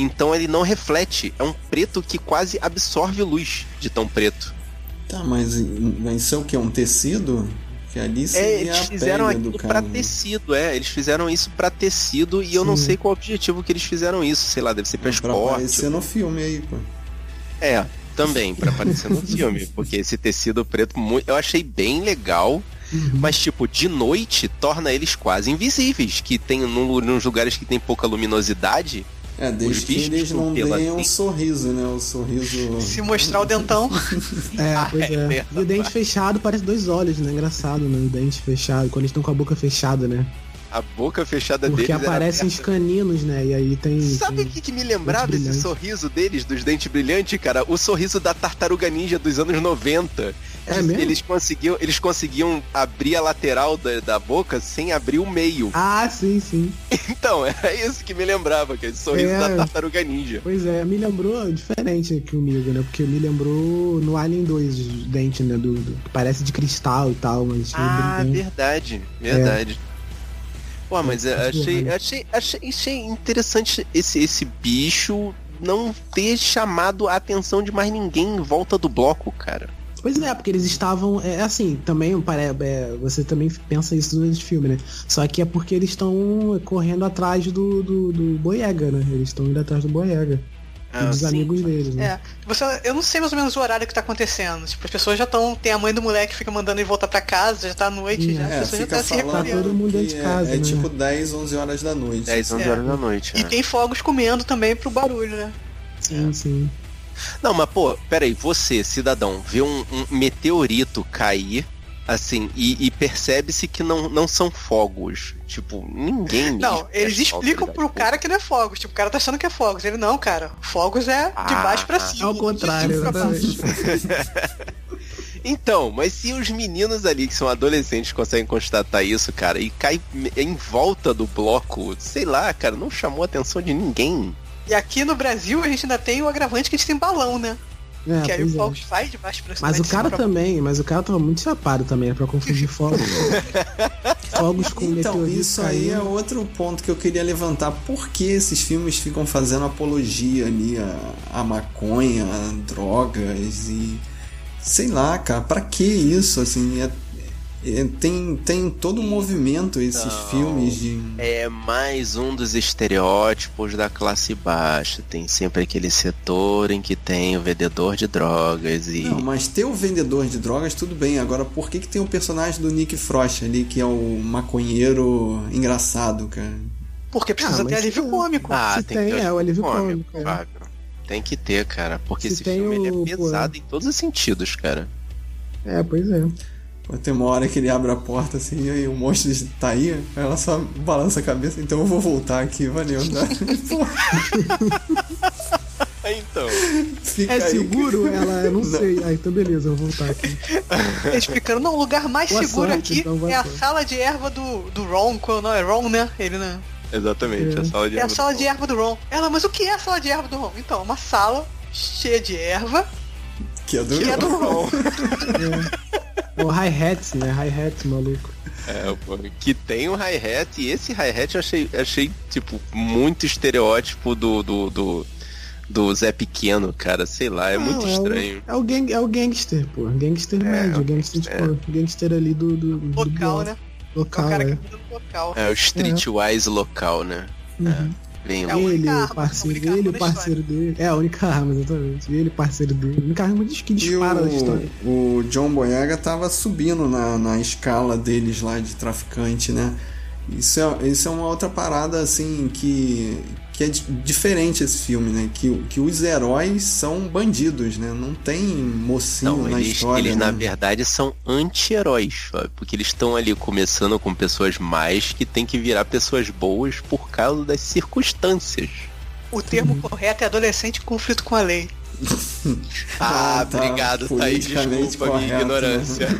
Então ele não reflete. É um preto que quase absorve luz de tão preto. Tá, mas mas isso é o que? Um tecido? Que ali É, eles a fizeram aquilo pra né? tecido, é. Eles fizeram isso pra tecido e eu não Sim. sei qual o objetivo que eles fizeram isso. Sei lá, deve ser pra Pra esporte. aparecer no filme aí, pô. É, também, pra aparecer no filme. Porque esse tecido preto, eu achei bem legal. Uhum. Mas, tipo, de noite torna eles quase invisíveis. Que tem num- nos lugares que tem pouca luminosidade. É, desde Os que eles não pela deem um sorriso, né? O sorriso. Se mostrar o dentão. (laughs) É, Ah, pois é é. E o dente fechado parece dois olhos, né? Engraçado, né? O dente fechado, quando eles estão com a boca fechada, né? A boca fechada Porque deles era aparecem os caninos, né? E aí tem. Sabe o que, que me lembrava esse sorriso deles, dos dentes brilhantes, cara? O sorriso da tartaruga ninja dos anos 90. É eles, mesmo? eles conseguiam, eles conseguiam abrir a lateral da, da boca sem abrir o meio. (laughs) Ah, sim, sim. Então, era isso que me lembrava, aquele sorriso É. da tartaruga ninja. Pois é, me lembrou diferente que o Migo, né? Porque me lembrou no Alien 2 os dentes, né? Do, do- que parece de cristal e tal, mas Ah, verdade, verdade. Pô, mas É, achei, né? achei, achei, achei interessante esse, esse bicho não ter chamado a atenção de mais ninguém em volta do bloco, cara. Pois é, porque eles estavam. É assim, também é, você também pensa isso durante o filme, né? Só que é porque eles estão correndo atrás do, do, do Boyega, né? Eles estão indo atrás do Boyega. Ah, dos sim. amigos deles, né? É. Você, eu não sei mais ou menos o horário que tá acontecendo. Tipo, as pessoas já estão. Tem a mãe do moleque que fica mandando ele voltar pra casa, já tá à noite, já. É, as pessoas já tá se recolhendo. todo mundo dentro de casa, é, é né? tipo 10, 11 horas da noite. 10, 11 É. horas da noite. E tem fogos comendo também pro barulho, né? Sim, sim. Não, mas pô, peraí, você, cidadão, vê um, um meteorito cair, assim, e, e percebe-se que não, não são fogos. Tipo, ninguém. Não, eles é explicam fogo, pro tá cara que não é fogos. Tipo, o cara tá achando que é fogos. Ele, não, cara, fogos é de Ah, baixo pra ah. cima. Ao contrário, de cima pra baixo. exatamente. (laughs) Então, mas se os meninos ali que são adolescentes conseguem constatar isso, cara, e cai em volta do bloco, sei lá, cara, não chamou a atenção de ninguém. E aqui no Brasil a gente ainda tem o agravante que a gente tem balão, né? É, que aí o pois é. fogos vai de baixo pra cima. Mas o cara pra também, mas o cara tava muito chapado também, é pra confundir (laughs) fogos. fogos com Então, isso aí é outro ponto que eu queria levantar. Por que esses filmes ficam fazendo apologia ali a, a maconha, a drogas e. Sei lá, cara, pra que isso? Assim, é- tem, tem todo um movimento esses filmes de. É mais um dos estereótipos da classe baixa. Tem sempre aquele setor em que tem o vendedor de drogas e. Não, mas ter o vendedor de drogas, tudo bem. Agora, por que, que tem o personagem do Nick Frost ali, que é o maconheiro engraçado, cara? Porque precisa Ah, ter alívio cômico. Ah, Se tem, que tem, ter é, o alívio cômico, cômico, é. Tem que ter, cara. Porque Se esse filme ele o- é pô. pesado em todos os sentidos, cara. É, pois é. Tem uma hora que ele abre a porta assim, e aí o monstro tá aí, aí ela só balança a cabeça, então eu vou voltar aqui, valeu. Né? (laughs) Então. fica É aí. seguro? Ela, eu não, Não. sei. Ah, então beleza, eu vou voltar aqui. Explicando, não, o lugar mais Boa seguro sorte, aqui então, é a sorte. sala de erva do, do Ron. Qual não é Ron, né? Ele, né? Exatamente, É. a sala de É a aula sala do- de erva do Ron. Ela, mas o que é a sala de erva do Ron? Então, uma sala cheia de erva Que é do, que é do Ron. É o hi-hat, né? Hi-hat, maluco. É, pô, que tem um hi-hat, e esse hi-hat eu achei, achei, tipo, muito estereótipo do, do, do, do Zé Pequeno, cara. Sei lá, é Não, muito o- estranho. É o, gang, é o gangster, pô. Gangster médio. o Gangster, tipo, gangster ali do. do, do Local, bloco. né? É Local, o cara que é. muda no local. É o Streetwise local, né? Uhum. Bem É Ele, arma, o parceiro arma o parceiro dele. É, a única arma, exatamente. Ele, parceiro dele. A única arma que E dispara da história. o, o John Boyega tava subindo na, na escala deles lá de traficante, né? Isso é, isso é uma outra parada, assim, que, que é di- diferente esse filme, né? Que, que os heróis são bandidos, né? Não tem mocinho Não, na eles, história. eles né? na verdade são anti-heróis, sabe? porque eles estão ali começando com pessoas mais que tem que virar pessoas boas por causa das circunstâncias. O termo correto é adolescente em conflito com a lei. (laughs) Ah, Ah, tá. obrigado, Thaís. Desculpa a minha correto, né? ignorância. (laughs)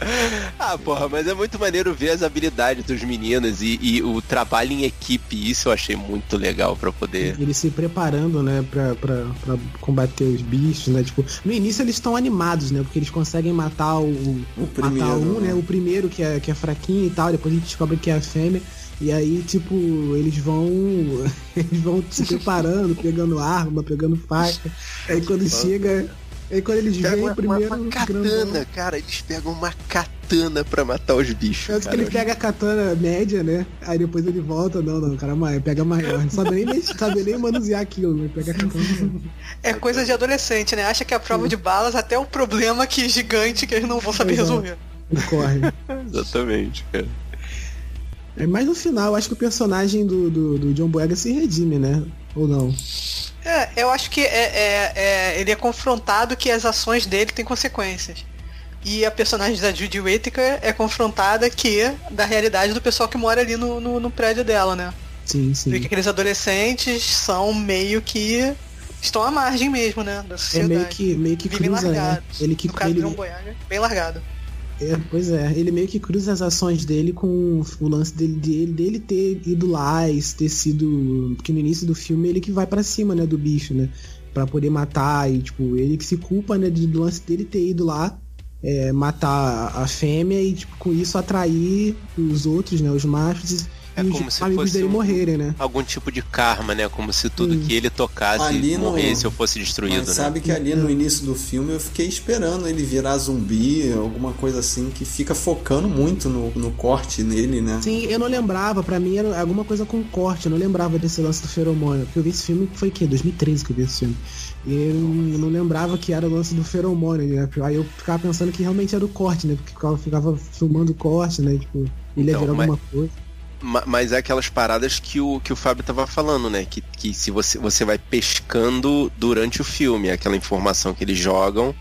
(laughs) ah, porra, mas é muito maneiro ver as habilidades dos meninos e, e o trabalho em equipe. Isso eu achei muito legal pra poder. Eles se preparando, né, pra, pra, pra combater os bichos, né? Tipo, no início eles estão animados, né? Porque eles conseguem matar o. O primeiro, matar um, né? né? O primeiro que é, que é fraquinho e tal, depois a gente descobre que é a fêmea. E aí, tipo, eles vão. (laughs) Eles vão se preparando, pegando arma, pegando faca. Aí quando chega. Aí quando eles uma, o primeiro. uma katana, cara. Eles pegam uma katana pra matar os bichos. Tanto que ele pega a katana média, né? Aí depois ele volta, não, não, o cara maior, pega a maior. Não sabe nem, sabe nem manusear aquilo, né? Pega a katana. É coisa de adolescente, né? Acha que é a prova de balas até o problema que gigante que eles não vão saber é. resolver. Corre. (laughs) Exatamente, cara. É, mas no final, acho que o personagem do, do, do John Boyega se redime, né? Ou não? É, eu acho que é, é- é- ele é confrontado que as ações dele têm consequências. e a personagem da Judy Whittaker é confrontada aqui da realidade do pessoal que mora ali no, no, no prédio dela, né? Sim, sim. Porque aqueles adolescentes são meio que estão à margem mesmo, né? Da É sociedade. meio que, meio que Vivem cruza, né? largados. Ele que no caso ele, de John Boyega, bem largado. É, pois é, ele meio que cruza as ações dele com o lance dele, dele, dele ter ido lá e ter sido. Porque no início do filme ele que vai pra cima, né, do bicho, né? Pra poder matar e, tipo, ele que se culpa, né, do lance dele ter ido lá é, matar a fêmea e, tipo, com isso atrair os outros, né, os machos É e como os se amigos fosse dele um- morrerem, né? Algum tipo de karma, né? Como se tudo Hum. que ele tocasse Ali no- morresse ou fosse destruído, Mas né? sabe que ali no início do filme eu fiquei esperando ele virar zumbi, alguma coisa assim, que fica focando muito no, no corte nele, né? Sim, eu não lembrava, pra mim era alguma coisa com corte, eu não lembrava desse lance do feromônio. Porque eu vi esse filme, foi o quê? 2013 que eu vi esse filme. E eu não, lembrava que era o lance do feromônio, né? Aí eu ficava pensando que realmente era o corte, né? Porque ficava, ficava filmando o corte, né? Tipo, ele ia Então, virar mas- alguma coisa. Ma- Mas é aquelas paradas que o, que o Fábio tava falando, né? Que, que se você, você vai pescando durante o filme, aquela informação que eles jogam.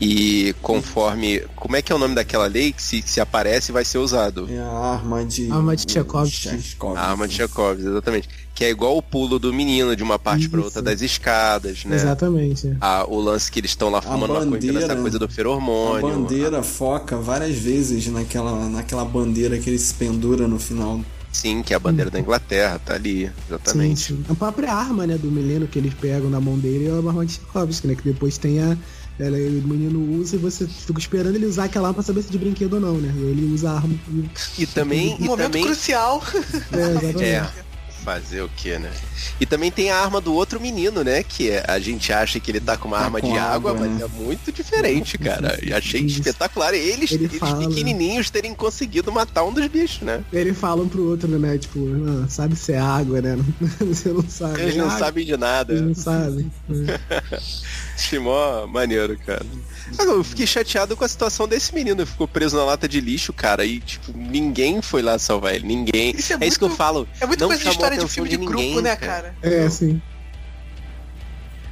E conforme. Como é que é o nome daquela lei que se, se aparece vai ser usado? É a arma de. Arma de. Tchaikovsky. A arma de Chekhov, exatamente. Que é igual o pulo do menino de uma parte pra outra das escadas, né? Exatamente. é. A- o lance que eles estão lá fumando uma coisa bandeira, nessa coisa do A feromônio. bandeira foca várias vezes naquela, naquela bandeira que ele se pendura no final. Sim, que é a bandeira da Inglaterra, tá ali, Sim, exatamente. sim. A própria arma, né, do Mileno que eles pegam na mão dele é uma arma de Tchaikovsky, né? Que depois tem a. Ela, o menino usa e você fica esperando ele usar aquela arma pra saber se é de brinquedo ou não, né? E ele usa a arma. E também. Um E momento também crucial. É, (laughs) exatamente. É. Fazer o que, né? E também tem a arma do outro menino, né? Que é, a gente acha que ele tá com uma Tá arma com de água, água, mas né? é muito diferente, cara. E achei Isso. espetacular eles, Ele eles fala. pequenininhos terem conseguido matar um dos bichos, né? Ele fala um pro outro, né? Tipo, ah, sabe se é água, né? (laughs) Você não sabe. Eles É não água, sabem de nada. Eles não sabem. (laughs) Achei mó maneiro, cara. Eu fiquei chateado com a situação desse menino. Ele ficou preso na lata de lixo, cara. E, tipo, ninguém foi lá salvar ele. Ninguém. Isso é é isso que eu muito- falo. É muito Não coisa de história de filme de, de grupo, ninguém, né, cara. É, assim.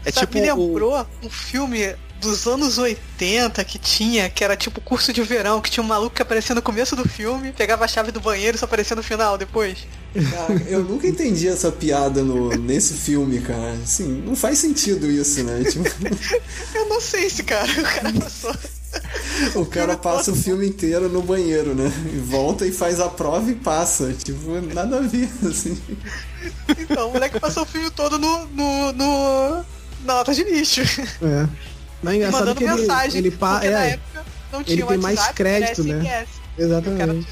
É Sabe, tipo. me o- lembrou um filme dos anos 80 que tinha, que era tipo curso de verão, que tinha um maluco que aparecia no começo do filme, pegava a chave do banheiro e só aparecia no final depois. Cara, eu nunca entendi essa piada no, nesse filme, cara. Assim, não faz sentido isso, né? Tipo, (laughs) Eu não sei se, cara, o cara passou. o cara passa o filme inteiro no banheiro, né? E volta e faz a prova e passa. Tipo, nada a ver, assim. Então, o moleque passou o filme todo no. no, no na lata de lixo. É. Mas é engraçado mandando que ele, mensagem. ele pa... porque na é, época não tinha ele tem mais WhatsApp, crédito, né? SMS. exatamente.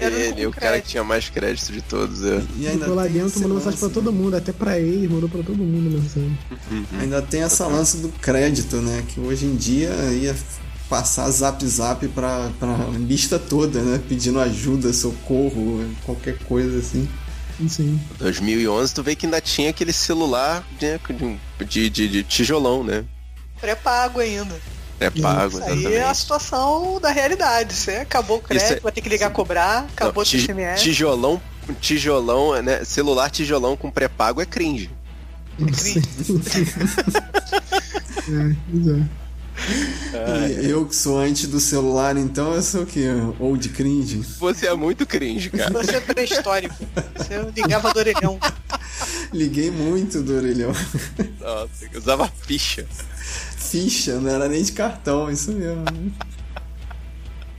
Ele, o cara que tinha mais crédito de todos, é. E Ficou lá tem dentro, mandou mensagem pra todo mundo, até pra ele, mandou pra todo mundo mensagem. Ainda tem essa lance do crédito, né? Que hoje em dia ia passar zap zap pra, pra lista toda, né? Pedindo ajuda, socorro, qualquer coisa assim. Sim. 2011, tu vê que ainda tinha aquele celular né, de, de, de tijolão, né? Pré-pago ainda. É pago, Isso aí é a exatamente. situação da realidade. Você acabou o crédito, é- vai ter que ligar a cobrar, acabou o Não, SMS. Tijolão, tijolão, né? Celular tijolão com pré-pago é cringe. cringe. (laughs) É, pois é. E eu que sou antes do celular, então eu sou o quê? Old cringe. Você é muito cringe, cara. Você é pré-histórico. Você ligava do orelhão. Liguei muito do orelhão. Nossa, eu usava ficha. Ficha, não era nem de cartão, isso mesmo.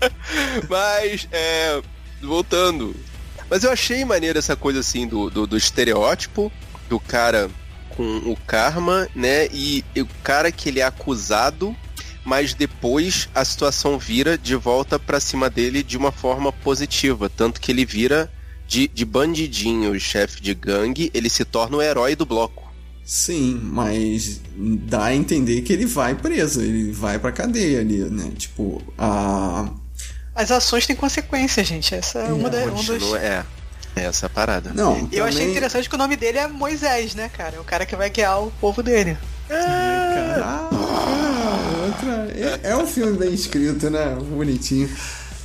(laughs) Mas, é. Voltando. Mas eu achei maneiro essa coisa assim do, do, do estereótipo do cara com o karma, né? E, e o cara que ele é acusado, mas depois a situação vira de volta pra cima dele de uma forma positiva. Tanto que ele vira de, de bandidinho, chefe de gangue, ele se torna o herói do bloco. Sim, mas dá a entender que ele vai preso, ele vai pra cadeia ali, né? Tipo, a. As ações têm consequências, gente. Essa é uma da, um dos... Continua, é. É essa parada. Não, Eu achei também- interessante que o nome dele é Moisés, né, cara? É o cara que vai guiar o povo dele. Caraca, outra. É, é um filme bem escrito, né? Bonitinho.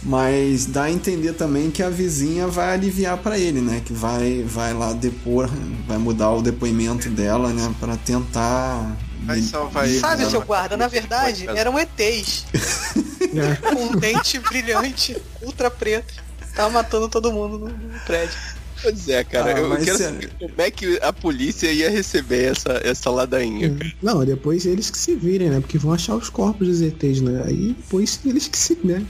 Mas dá a entender também que a vizinha vai aliviar pra ele, né? Que vai, vai lá depor, vai mudar o depoimento dela, né? Pra tentar. Vai salvar ele. Sabe, seu guarda, na verdade, eram ETs. (laughs) Com um dente brilhante, ultra preto. Tava matando todo mundo no, no prédio. Pois é, cara. Ah, eu quero se- saber como é que a polícia ia receber essa, essa ladainha. cara. Não, depois eles que se virem, né? Porque vão achar os corpos dos ETs, né? Aí depois eles que se, né?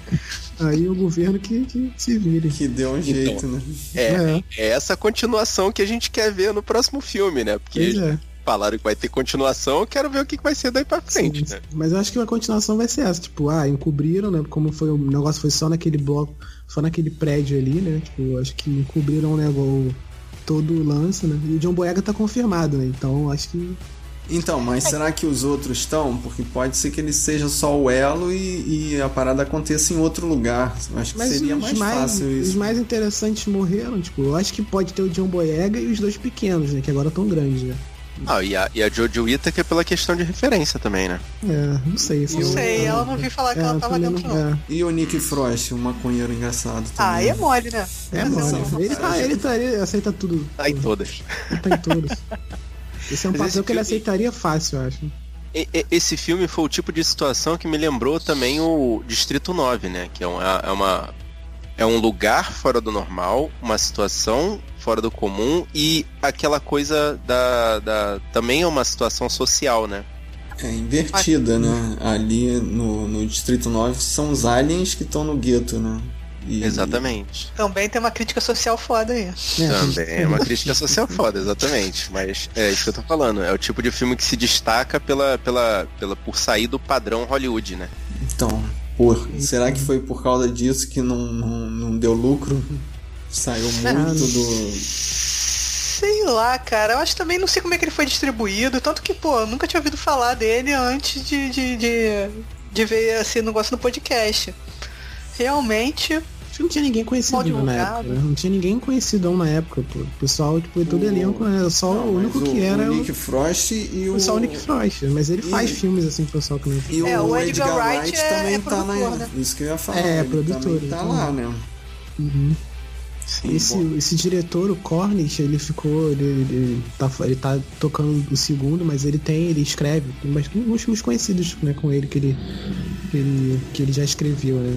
Aí o governo que, que se vire. Que deu um jeito, né? É, é essa continuação que a gente quer ver no próximo filme, né? Porque Pois é. Falaram que vai ter continuação, eu quero ver o que que vai ser daí pra frente, Sim, né? Mas eu acho que a continuação vai ser essa, tipo, ah, encobriram, né? Como foi o negócio foi só naquele bloco, só naquele prédio ali, né? Tipo, eu acho que encobriram né, o, todo o lance, né? E o John Boyega tá confirmado, né? Então acho que. Então, mas será que os outros estão? Porque pode ser que ele seja só o elo e, e a parada aconteça em outro lugar. Acho que Mas seria os mais, mais, fácil os isso. mais interessantes morreram, tipo, eu acho que pode ter o John Boyega e os dois pequenos, né? Que agora estão grandes, né? Ah, e a, e a Jojo Ita que é pela questão de referência também, né? É, não sei. assim, Não eu- sei, ela não vi falar que é, ela tava dentro, não- é. E o Nick Frost, o maconheiro engraçado também. Ah, aí é mole, né? É, mano. eu- Ele, tá, ele, tá, ele aceita tudo. Tá em todas. Ele tá em todos. Esse é um Mas papel que ele aceitaria fácil, eu acho. E- e- Esse filme foi o tipo de situação que me lembrou também o Distrito 9, né? Que é uma, é uma é um lugar fora do normal, uma situação fora do comum e aquela coisa da, da também é uma situação social, né? É invertida, né? Ali no, no Distrito 9 são os aliens que estão no gueto, né? E- Exatamente. Também tem uma crítica social foda aí. É, Também é uma crítica social foda, exatamente. Mas é isso que eu tô falando. É o tipo de filme que se destaca pela, pela, pela, por sair do padrão Hollywood, né? Então, por, será que foi por causa disso que não, não, não deu lucro? Saiu muito do. Sei lá, cara. Eu acho que também não sei como é que ele foi distribuído. Tanto que, pô, eu nunca tinha ouvido falar dele antes de, de, de, de ver esse negócio no podcast. Realmente, Acho que não tinha ninguém conhecido Mal na divulgado. época. né? Não tinha ninguém conhecido na época. Pô. O pessoal, tipo, todo O- elenco, né? Só Não, o único o, que era o Nick Frost e o. só o Nick Frost. Mas ele E- faz filmes assim pro pessoal que não. E É, o, o Edgar, Edgar Wright, Wright é- também é tá na. né? Isso que eu ia falar. É, ele produtor, tá então. lá, né? Uhum. Sim. Esse, esse diretor, o Cornish, ele ficou. Ele, ele, tá, ele tá tocando o segundo, mas ele tem, ele escreve. Tem mais tem uns filmes conhecidos né, com ele que ele, que ele que ele já escreveu, né?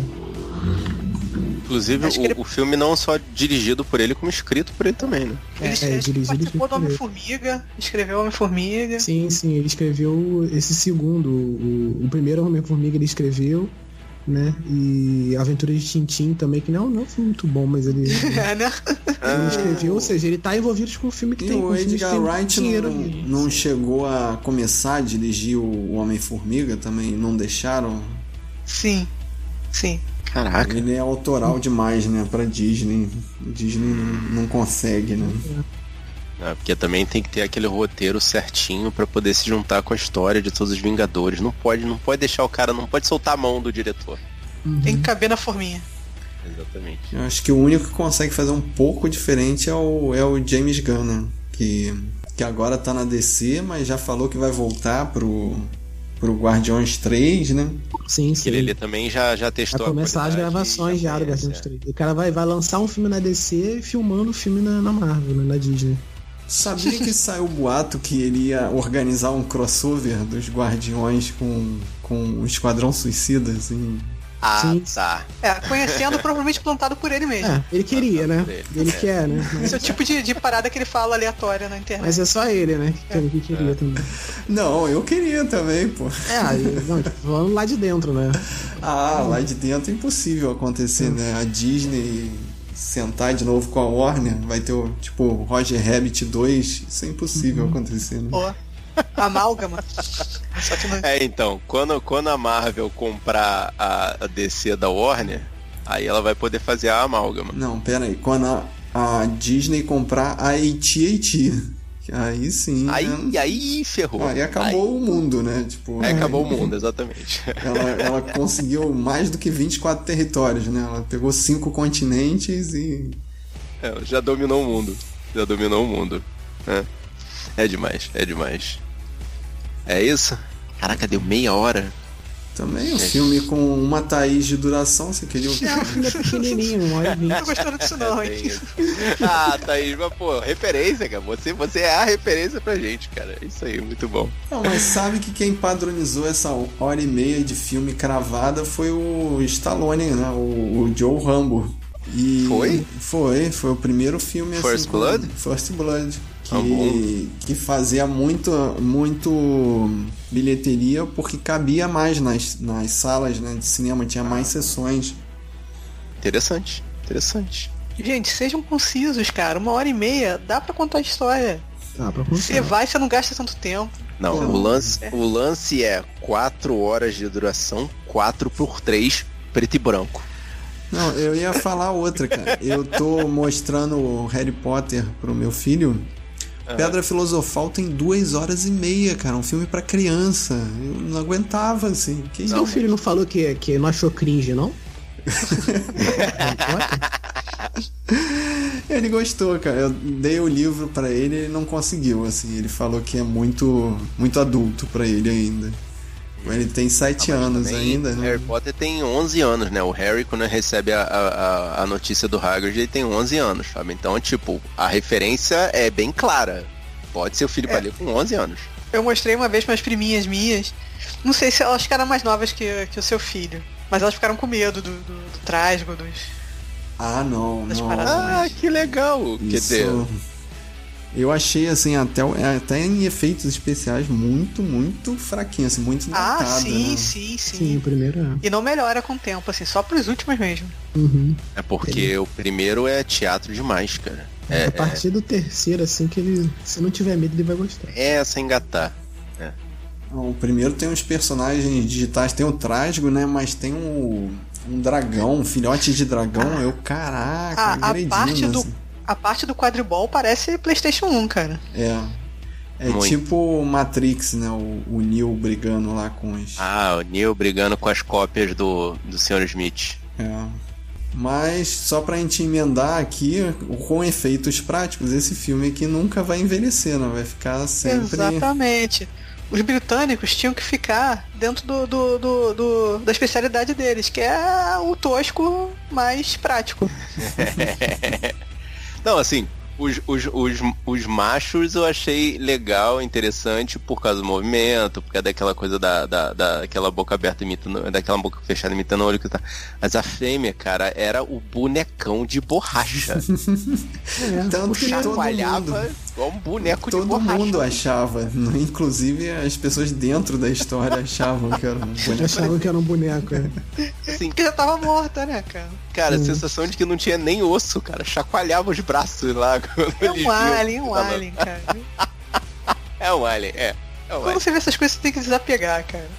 Inclusive, o, ele- o filme não só dirigido por ele, como escrito por ele também, né? É, ele, é, ele dirigido participou do por ele. Homem-Formiga, escreveu Homem-Formiga. Sim, sim, ele escreveu esse segundo. O, o primeiro Homem-Formiga ele escreveu, né? E Aventura de Tintim também, que não, não foi muito bom, mas ele, (laughs) ele É, né? escreveu, ou seja, ele tá envolvido com o filme que E tem o Edgar tem Wright dinheiro. não, não chegou a começar a dirigir o o Homem-Formiga também, não deixaram. Sim. Sim. Caraca. Ele é autoral demais, né, pra Disney. Disney não, não consegue, né? É, porque também tem que ter aquele roteiro certinho pra poder se juntar com a história de todos os Vingadores. Não pode, não pode deixar o cara, não pode soltar a mão do diretor. Uhum. Tem que caber na forminha. Exatamente. Eu acho que o único que consegue fazer um pouco diferente é o, é o James Gunn, né? Que, que agora tá na DC, mas já falou que vai voltar pro, pro Guardiões 3, né? Sim, sim. ele, ele também já, já testou Vai começar a as gravações e já do Guardiões é. 3. O cara vai, vai lançar um filme na DC e filmando o filme na, na Marvel, né, na Disney. Sabia que saiu o boato que ele ia organizar um crossover dos Guardiões com, com o Esquadrão Suicida, assim. Ah, Sim. tá. É, conhecendo, (laughs) provavelmente plantado por ele mesmo. É, ele queria, né? Ele, Ele é. quer, né? Mas, (laughs) Esse é o tipo de, de parada que ele fala aleatória na internet. mas é só ele, né? Que, que É. queria também. Não, eu queria também, pô. É, aí, não, tipo, falando lá de dentro, né? Ah, lá de dentro é impossível acontecer, né? A Disney sentar de novo com a Warner, vai ter o tipo Roger Rabbit 2, isso é impossível acontecer, né? Pô, amálgama. Só que não... É, então, quando, quando a Marvel comprar a, a DC da Warner, aí ela vai poder fazer a amálgama. Não, pera aí, quando a, a Disney comprar a AT&T, aí sim, Aí, né? aí ferrou. Aí acabou o mundo, né? Tipo, Aí acabou o mundo, exatamente. (laughs) Ela, ela conseguiu mais do que 24 territórios, né? Ela pegou cinco continentes e. É, já dominou o mundo. Já dominou o mundo. É. É demais, é demais. É isso? Caraca, deu meia hora. Também um filme com uma Thaís de duração, você queria ouvir? É, (laughs) o filme é pequenininho, uma hora e Não vinte. gostando disso não, hein? ah, Thaís, mas pô, referência, cara. Você, você é a referência pra gente, cara. Isso aí, muito bom. Não, mas sabe que quem padronizou essa hora e meia de filme cravada foi o Stallone, né? O, o Joe Rambo. E Foi? Foi, foi o primeiro filme First assim, Blood? First Blood. Ah, bom. Que, que fazia muito, muito bilheteria porque cabia mais nas, nas salas né, de cinema, tinha mais sessões. Interessante, interessante. Gente, sejam concisos, cara. Uma hora e meia dá pra contar a história. Tá, pra Você contar. vai, você não gasta tanto tempo. Não, Pô, o lance, o lance é 4 horas de duração, 4 por 3, preto e branco. Não, eu ia falar outra, cara. Eu tô mostrando o Harry Potter pro meu filho. Pedra Filosofal tem duas horas e meia, cara. Um filme pra criança. Eu não aguentava, assim. Que Seu isso? filho não falou que, que não achou cringe, não? (laughs) Ele gostou, cara. Eu dei o livro pra ele e ele não conseguiu, assim. Ele falou que é muito, muito adulto pra ele ainda. Ele tem sete anos Também, ainda, né? Harry Potter tem 11 anos, né? O Harry, quando recebe a, a, a notícia do Hagrid, ele tem 11 anos, sabe? Então, tipo, a referência é bem clara. Pode ser o filho pra ler com 11 anos. Eu mostrei uma vez pras priminhas minhas. Não sei se elas ficaram mais novas que, que o seu filho. Mas elas ficaram com medo do, do, do trasgo, dos. Ah, não, Das não. Ah, que legal! Quer Isso. dizer, Eu achei, assim, até, é, até em efeitos especiais, muito, muito fraquinho, assim, muito Ah, datado, sim, né? sim, sim, Sim, o primeiro é. E não melhora com o tempo, assim, só pros últimos mesmo. Uhum. é porque o primeiro é teatro demais, cara. É, a partir do terceiro, assim, que ele. Se não tiver medo, ele vai gostar. é essa engatar. Não, O primeiro tem uns personagens digitais, tem o Trasgo, né? Mas tem um, um dragão, um filhote de dragão. Eu, caraca, Ah, a agredindo, parte do- assim. A parte do quadribol parece Playstation 1, cara. É. É Muito. tipo Matrix, né? O, o Neo brigando lá com os. Ah, o Neil brigando com as cópias do, do Sr. Smith. É. Mas só pra gente emendar aqui, com efeitos práticos, esse filme aqui nunca vai envelhecer, né? Vai ficar sempre. Exatamente. Os britânicos tinham que ficar dentro do, do, do- do- da especialidade deles, que é o tosco mais prático. (laughs) Não, assim, os, os, os, os machos eu achei legal, interessante por causa do movimento, por causa daquela coisa da, da, daquela boca aberta imitando, daquela boca fechada imitando o olho que tá. Mas a fêmea, cara, era o bonecão de borracha. (laughs) Tanto que todo Chacoalhava igual um boneco de todo borracha. mundo achava. né? Inclusive as pessoas dentro da história achavam que era um (laughs) boneco. Achavam que era um boneco. é. Assim, Porque já tava morta, né, cara? cara, a sensação de que não tinha nem osso, cara. Chacoalhava os braços lá. (laughs) É um alien, é que um alien, cara. (laughs) É um alien, é. É um Quando alien. você vê essas coisas, você tem que desapegar, cara.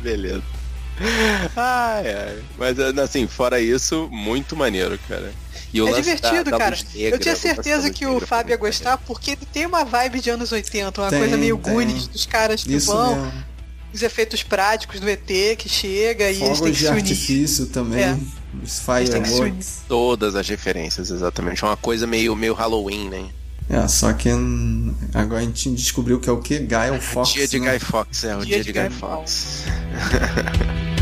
Beleza. Ai, ai. Mas assim, fora isso, muito maneiro, cara. E o É divertido, da- da cara. negra, eu tinha da certeza que o Fábio ia gostar, porque ele tem uma vibe de anos 80, uma Tem, coisa meio tem. Goonies, dos caras que Isso vão, mesmo. os efeitos práticos do ET que chega e eles têm Fogos que de se unir. artifício também. É. Os fireworks. Todas as referências, exatamente. É uma coisa meio, meio Halloween, né? É, só que agora a gente descobriu que é o que? Guy Fox. dia de né? Guy Fox, é o dia, de, Guy, Fox. E (laughs)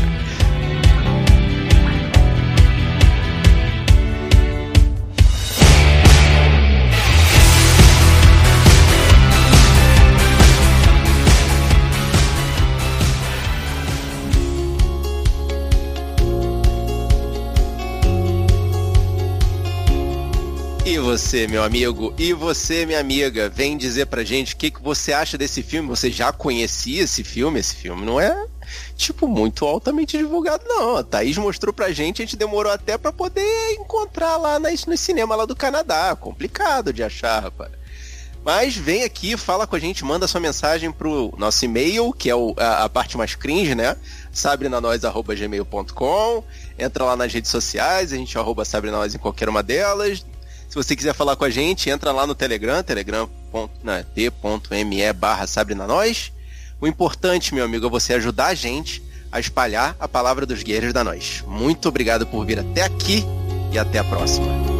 você, meu amigo, e você, minha amiga, vem dizer pra gente o que, que você acha desse filme. Você já conhecia esse filme? Esse filme não é, tipo, muito altamente divulgado, não. A Thaís mostrou pra gente, a gente demorou até pra poder encontrar lá nas, no cinema lá do Canadá. Complicado de achar, rapaz. Mas vem aqui, fala com a gente, manda sua mensagem pro nosso e-mail, que é o- a, a parte mais cringe, né? sabrinanois.gmail.com Entra lá nas redes sociais, a gente arroba sabrinanois em qualquer uma delas. Se você quiser falar com a gente, entra lá no Telegram, telegram.t.me barra sabrinanois. O importante, meu amigo, é você ajudar a gente a espalhar a palavra dos guerreiros da nós. Muito obrigado por vir até aqui e até a próxima.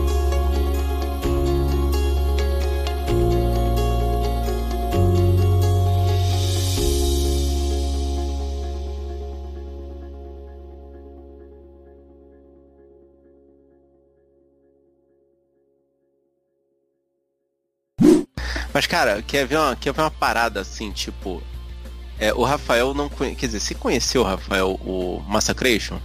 Mas, cara, quer ver uma, quer ver uma parada assim, tipo. É, o Rafael não conhe... Quer dizer, você conheceu, Rafael, o Massacration?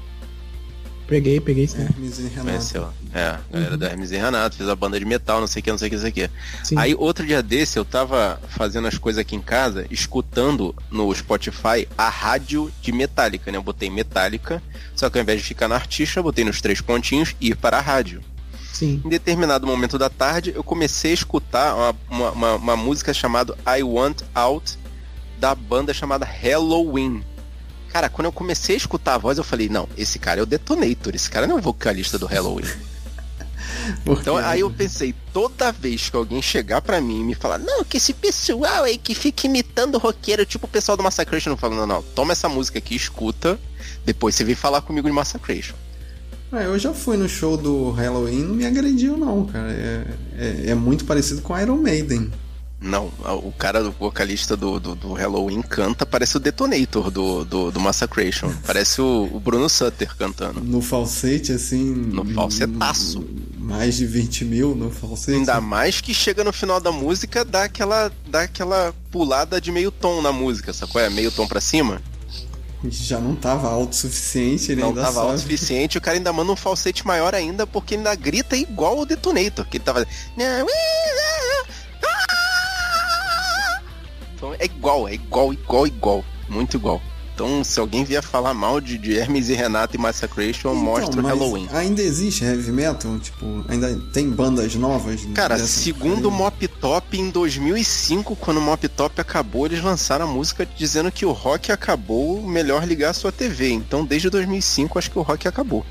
Peguei, peguei sim. Hermes e Renato. Conheceu. É, era da Hermes e Renato, fez a banda de metal, não sei o que, não sei o que, não sei o que. sim. Aí outro dia desse eu tava fazendo as coisas aqui em casa, escutando no Spotify a rádio de Metallica, né? Eu botei Metallica, só que ao invés de ficar na artista, eu botei nos três pontinhos e ir para a rádio. Sim. Em determinado momento da tarde, eu comecei a escutar uma, uma, uma, uma música chamada I Want Out, da banda chamada Halloween. Cara, quando eu comecei a escutar a voz, eu falei, não, esse cara é o Detonator, esse cara não é o vocalista do Halloween. (laughs) Então aí eu pensei, toda vez que alguém chegar pra mim e me falar, não, que esse pessoal aí que fica imitando roqueiro, tipo o pessoal do Massacration, falando, não, não, toma essa música aqui, escuta, depois você vem falar comigo de Massacration. Ah, eu já fui no show do Halloween, não me agrediu não, cara. É, é, é muito parecido com Iron Maiden. Não, o cara, o vocalista do, do, do Halloween canta, parece o Detonator do, do, do Massacration. Parece o, o Bruno Sutter cantando. No falsete, assim. No falsetaço. Mais de 20 mil no falsete. Ainda mais que chega no final da música, dá aquela, dá aquela pulada de meio tom na música, sacou? É meio tom pra cima. Já não tava alto o suficiente, ele não ainda tava sobe. alto o suficiente, o cara ainda manda um falsete maior ainda, porque ele ainda grita igual o Detonator, que ele tava. Então é igual, é igual, igual, igual. Muito igual. Então, se alguém vier falar mal de, de Hermes e Renato e Massacration, Então, mostra o mas Halloween. Ainda existe heavy metal? Tipo, ainda tem bandas novas? Cara, dessa segundo o? Mop Top, em 2005, quando o Mop Top acabou, eles lançaram a música dizendo que o rock acabou, melhor ligar a sua TV. Então, desde 2005, acho que o rock acabou.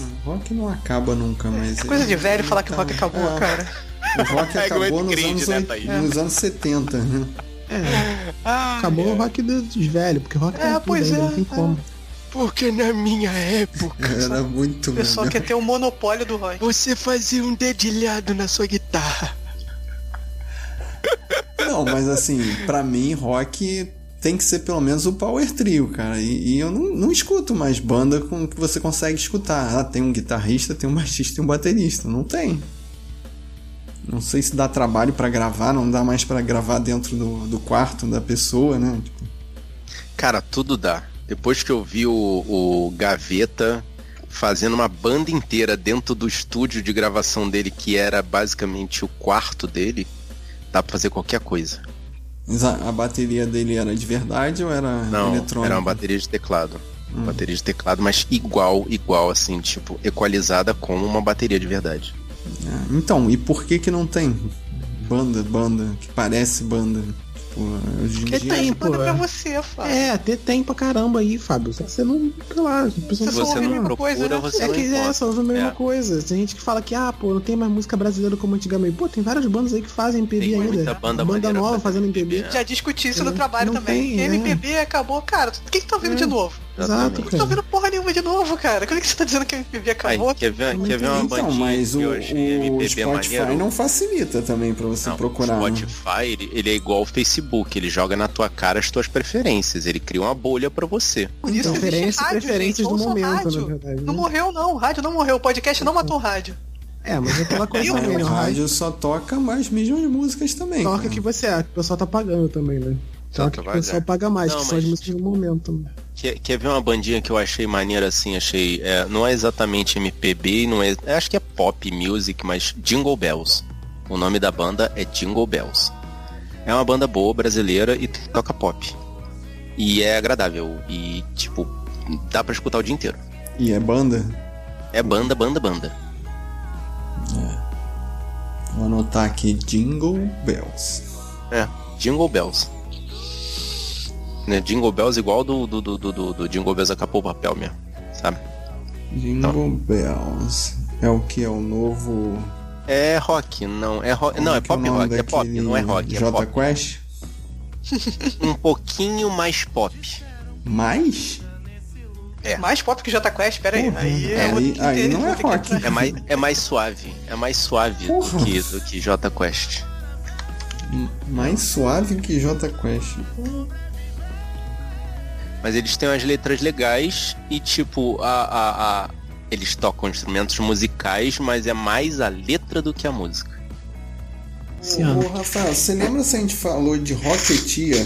Ah, rock não acaba nunca, mas. É coisa de velho falar que o tá- rock acabou, é, cara. O rock (laughs) É acabou nos, Creed, anos, né, nos anos 70, né? É, acabou o rock dos velhos, porque rock É, pois ainda, é, não tem é. como. Porque na minha época, (laughs) Era muito O pessoal melhor. quer ter o monopólio do rock. você fazia um dedilhado na sua guitarra. Não, mas assim, pra mim, rock tem que ser pelo menos o Power Trio, cara. E, e eu não, não escuto mais banda com que você consegue escutar. Ah, tem um guitarrista, tem um baixista e um baterista. Não tem. Não sei se dá trabalho pra gravar, não dá mais pra gravar dentro do, do quarto da pessoa, né? Tipo, Cara, tudo dá. Depois que eu vi o, o Gaveta fazendo uma banda inteira dentro do estúdio de gravação dele, que era basicamente o quarto dele, dá pra fazer qualquer coisa. mas a, a bateria dele era de verdade ou era Não, eletrônica? era uma bateria de teclado. Hum. Bateria de teclado, mas igual, igual, assim, tipo, equalizada como uma bateria de verdade. É, Então, e por que que não tem banda, banda, que parece banda? Tipo, hoje em Porque dia... tem, pô. pra você, Fábio. É, até tem pra caramba aí, Fábio. Você não. Sei lá, pessoas Você ouve a mesma procura, coisa, né? você É não que é, só ouve a mesma É. coisa. Tem gente que fala que, ah, pô, não tem mais música brasileira como antigamente. Pô, tem várias bandas aí que fazem MPB Tem ainda. muita banda maneira nova fazendo MPB. Já discuti isso no Não- trabalho não também. tem, é. MPB acabou, cara. O que que tá ouvindo É. de novo? Exato, Exatamente. Não tô cara. ouvindo porra nenhuma de novo, cara. Quando é que você tá dizendo que MPB Aí, acabou? quer ver, Não quer ver uma Então, bandinha mas o, achei o MPB Spotify maneiro? não facilita também pra você Não, procurar. O né? Spotify, ele, ele é igual ao Facebook, ele joga na tua cara as tuas preferências, ele cria uma bolha pra você. Por isso existe Preferência e rádio, preferências gente. do momento, rádio. na verdade. Não né? morreu, não. O rádio não morreu. O podcast não matou o rádio. É, mas é aquela coisa né? o O rádio só toca mais de músicas também. toca cara. que você é, que o pessoal tá pagando também, né? Só Toca que o pessoal dar. paga mais, Não, que são as mas- músicas do momento. Quer, quer ver uma bandinha que eu achei maneira assim, achei. é, não é exatamente MPB, não é. Acho que é pop music, mas Jingle Bells. O nome da banda é Jingle Bells. É uma banda boa, brasileira e toca pop. E é agradável. E, tipo, dá pra escutar o dia inteiro. E é banda? É banda, banda, banda. Vou anotar aqui Jingle Bells. É, Jingle Bells. Né, Jingle Bells igual do, do, do, do, do- Jingle Bells acabou o papel mesmo, sabe? Jingle Bells. É o que? É o novo. É rock, não é rock. como Não, é que o pop rock, é pop, não é rock, é J pop. Quest? (laughs) Um pouquinho mais pop. Mais? É. Mais pop que Jota Quest, pera aí. Aí, É, ter aí- aí não é rock. É mais, é mais suave. É mais suave do que, do que J Quest. M- Mais suave que J Quest. Mas eles têm umas letras legais e tipo, a, a, a- eles tocam instrumentos musicais, mas é mais a letra do que a música. Ô. Rafael, você lembra se a gente falou de Rocketeer?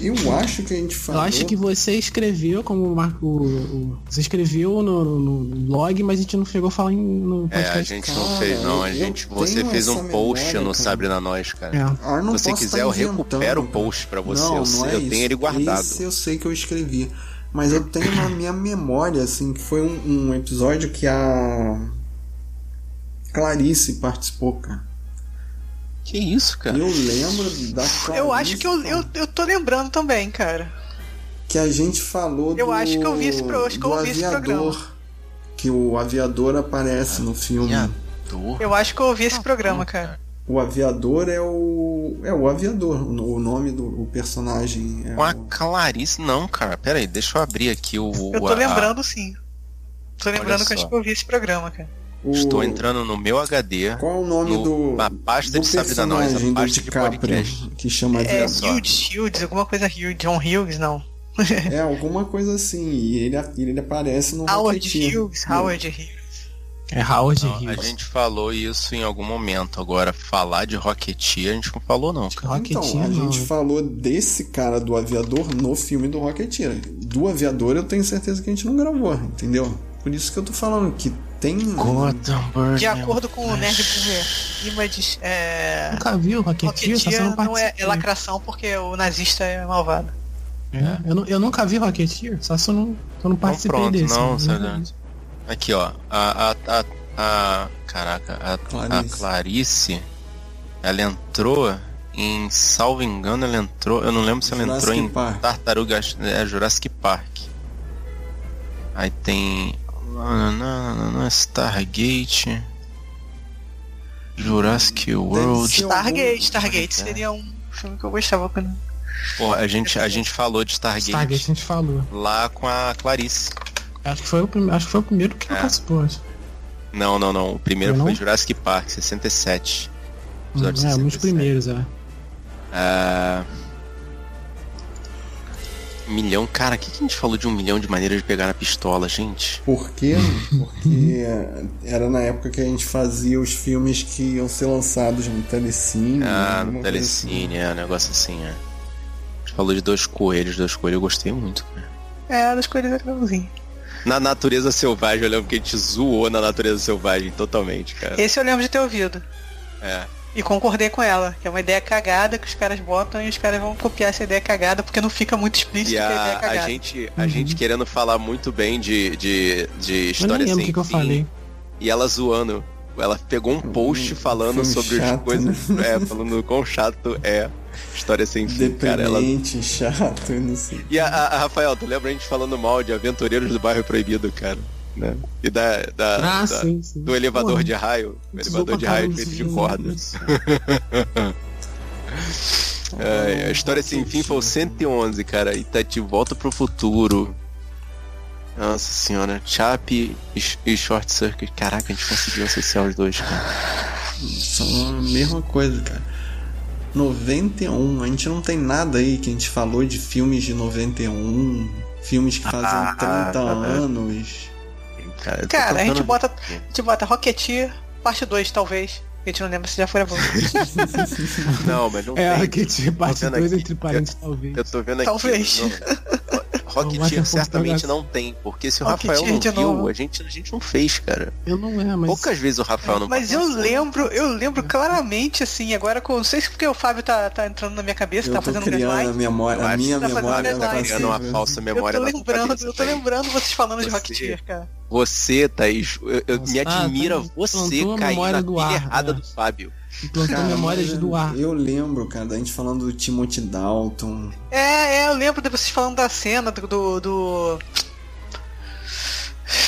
Eu acho que a gente Eu falou. acho que você escreveu como Marco. o- o- Você escreveu no, no- no blog, mas a gente não chegou a falar em, no É, a gente não Cara, fez, não. A eu gente, você fez um post memória, no cara. Sabre na Nós, cara. É. Ah, não Se você posso quiser, tá eu recupero o post pra você. Não, eu não sei- é eu isso. tenho ele guardado. Esse eu sei que eu escrevi. Mas eu tenho na minha memória, assim, que foi um, um episódio que a Clarice participou, cara. Que isso, cara? Eu lembro da Clarice. Eu acho que eu, eu, eu tô lembrando também, cara. Que a gente falou Eu do, acho que eu vi esse pro- acho que eu do ouvi esse aviador. Que o aviador aparece no filme. Aviador? Eu acho que eu ouvi esse programa, cara. O aviador é o. É o aviador. O nome do o personagem é. Com a o- Clarice, não, cara. Pera aí, deixa eu abrir aqui o. Eu tô a- lembrando sim. Tô lembrando que eu acho que eu ouvi esse programa, cara. O- Estou entrando no meu HD. Qual é o nome no- do. na pasta do de Sabre da Nós, a pasta de podcast. que chama É. Hughes, Hughes, alguma coisa Hughes. John Hughes, não. É, alguma coisa assim. E ele, ele aparece no Howard. Hughes, Howard Hughes. É Howard Não, a Hughes. gente falou isso em algum momento. Agora, falar de Rocketeer, a gente não falou, não, cara. Então, a não. gente falou desse cara do aviador no filme do Rocketeer. Do aviador eu tenho certeza que a gente não gravou, entendeu? Por isso que eu tô falando que tem. De acordo com o Nerd Boomer Images, é. Nunca viu você Rocketeer não não é, é lacração porque o nazista é malvado. É, eu, eu nunca vi Rocketeer, só se eu não, se eu não Então participei pronto, desse. não, Sérgio. vi. Aqui, ó. A, a, a, a- caraca, a Clarice. a Clarice, ela entrou em, salvo engano, ela entrou, eu não lembro se ela Jurassic entrou em Park. Tartarugas, é Jurassic Park. Aí tem nananana, Stargate, Jurassic World. Stargate, Stargate seria um filme que eu gostava quando. Pô, a gente, a gente falou de Stargate, Stargate a gente falou. lá com a Clarice. Acho que foi o, prime- acho que foi o primeiro que É. participou. Não, não, não. O primeiro Não? foi Jurassic Park, 67. Episódio é, um dos 67. primeiros, é. Ah, Milhão, cara, o que, que a gente falou de um milhão de maneiras de pegar na pistola, gente? Por quê? Porque era na época que a gente fazia os filmes que iam ser lançados no Telecine. Ah, alguma no coisa Telecine, é, um negócio assim, é. A gente falou de dois coelhos, dois coelhos, eu gostei muito, cara. É, das coisas legalzinho. Na natureza selvagem, eu lembro que a gente zoou na natureza selvagem totalmente, cara. Esse eu lembro de ter ouvido. É. E concordei com ela, que é uma ideia cagada que os caras botam e os caras vão copiar essa ideia cagada porque não fica muito explícito E que a ideia é a, cagada. a gente, a gente querendo falar muito bem de, de, de história sem que, que eu fim, falei. E ela zoando. Ela pegou um post falando sobre chato, as coisas. né? É, falando quão chato é história sem fim, cara. Ela... Chato, não sei. E a, a- a Rafael, tu lembra a gente falando mal de aventureiros do bairro proibido, cara? Né? E da, da- Ah, da- sim, sim. do elevador Porra, de raio. Elevador de raio feito de cordas. (laughs) É, a história sem fim foi o 111, cara. E tá de volta pro futuro. Nossa senhora, Chap e, e Short Circuit. Caraca, a gente conseguiu associar os dois, cara. São a mesma coisa, cara. 91, a gente não tem nada aí que a gente falou de filmes de 91, filmes que fazem Ah, 30 ah, anos. Cara, Cara, a gente bota, a gente bota Rocketeer, parte 2, talvez. A gente não lembra se já foi gravado. (laughs) Não, mas não É, tem. Rocketeer parte vendo 2 aqui. entre parênteses, talvez. Eu tô vendo aqui. Talvez. não. Rocketeer Waterfall certamente não tem, porque se o Rafael não de viu, a gente, a gente não fez, cara. Eu não é, mas. Poucas vezes o Rafael não Mas eu lembro, eu lembro claramente, assim, agora com. Não sei se porque o Fábio tá, tá entrando na minha cabeça, Eu tá tô fazendo um criando a gaslight. memória, Eu a minha tá memória tá criando uma falsa Eu memória tô na tua lembrando, cabeça, eu tô lembrando vocês falando de Você- Rocketeer, cara. Você, Thaís, eu, eu- Nossa, me admira tá, você plantou a cair memória na pilha errada né? do Fábio. Implantou Cara, memórias do ar. Eu lembro, cara, da gente falando do Timothy Dalton. É, é, eu lembro de vocês falando da cena do. do, do-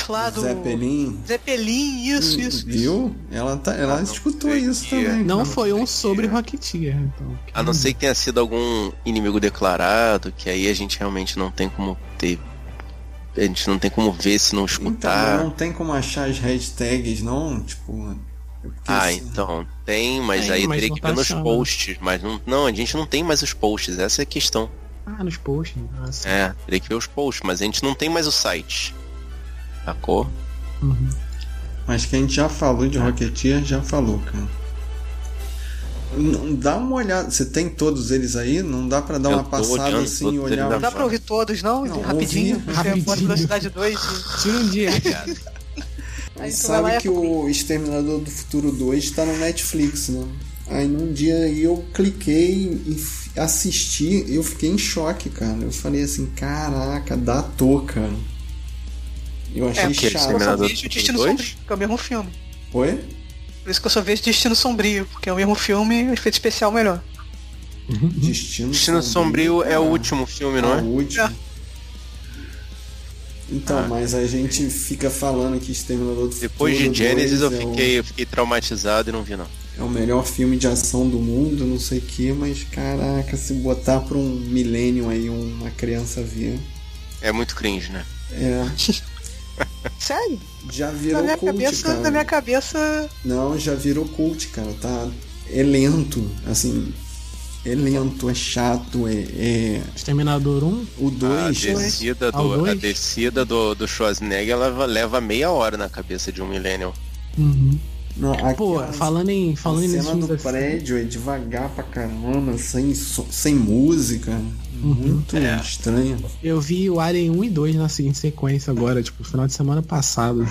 lá do. Zeppelin. Zeppelin, isso, isso. Viu? Ela, tá, ela Ah, não escutou sei isso que é. também. Não cara. foi um sobre Rocketeer, então. A não ser que tenha sido algum inimigo declarado, que aí a gente realmente não tem como ter. A gente não tem como ver se não Então, escutar. não tem como achar as hashtags, não? Tipo. É Ah, assim- então tem, mas aí mas teria que tá ver nos achando. posts. Mas não, não, a gente não tem mais os posts, essa é a questão. Ah, nos posts. Sim. É, teria que ver os posts, mas a gente não tem mais o site. Sacou? Uhum. Mas que a gente já falou de Rocketeer, já falou, cara. Não dá uma olhada. Você tem todos eles aí? Não dá pra dar Eu uma passada assim e olhar. Não da dá pra ouvir todos, não? Não, rapidinho. ouvir Você é rapidinho. velocidade 2 e... (laughs) Tira um dia. Aí Sabe que o Exterminador do Futuro 2 tá no Netflix, né? Aí num dia aí eu cliquei e assisti, eu fiquei em choque, cara. Eu falei assim, caraca, dá toa, cara. Eu achei É, porque que chato. eu só vejo do Destino dois? Sombrio, que é o mesmo filme. Oi? Por isso que eu só vejo Destino Sombrio, porque é o mesmo filme, efeito especial melhor. Destino, Destino Sombrio é o cara. último filme, É não o é? último. É. Então, Ah. mas a gente fica falando que Exterminador do Depois de Genesis 2 eu é o- fiquei, eu fiquei traumatizado e não vi não. é o melhor filme de ação do mundo, não sei o que, mas caraca, se botar pra um milênio aí, uma criança ver. É muito cringe, né? É, (laughs) Sério? já Na virou minha, cult, cabeça, cara. na minha cabeça. Não, já virou cult, cara. Tá. É lento, assim. É lento, é chato, é. é- Exterminador 1. O A 2. descida, Ao do, a descida do, do Schwarzenegger leva, leva meia hora na cabeça de um millennial. Uhum. Não, Pô, aquela falando em. a Falando nesses cena do assim, prédio é devagar pra caramba, sem, sem música. Uhum. Muito É. estranho. Eu vi o Alien 1 e 2 na seguinte sequência agora, tipo, final de semana passado.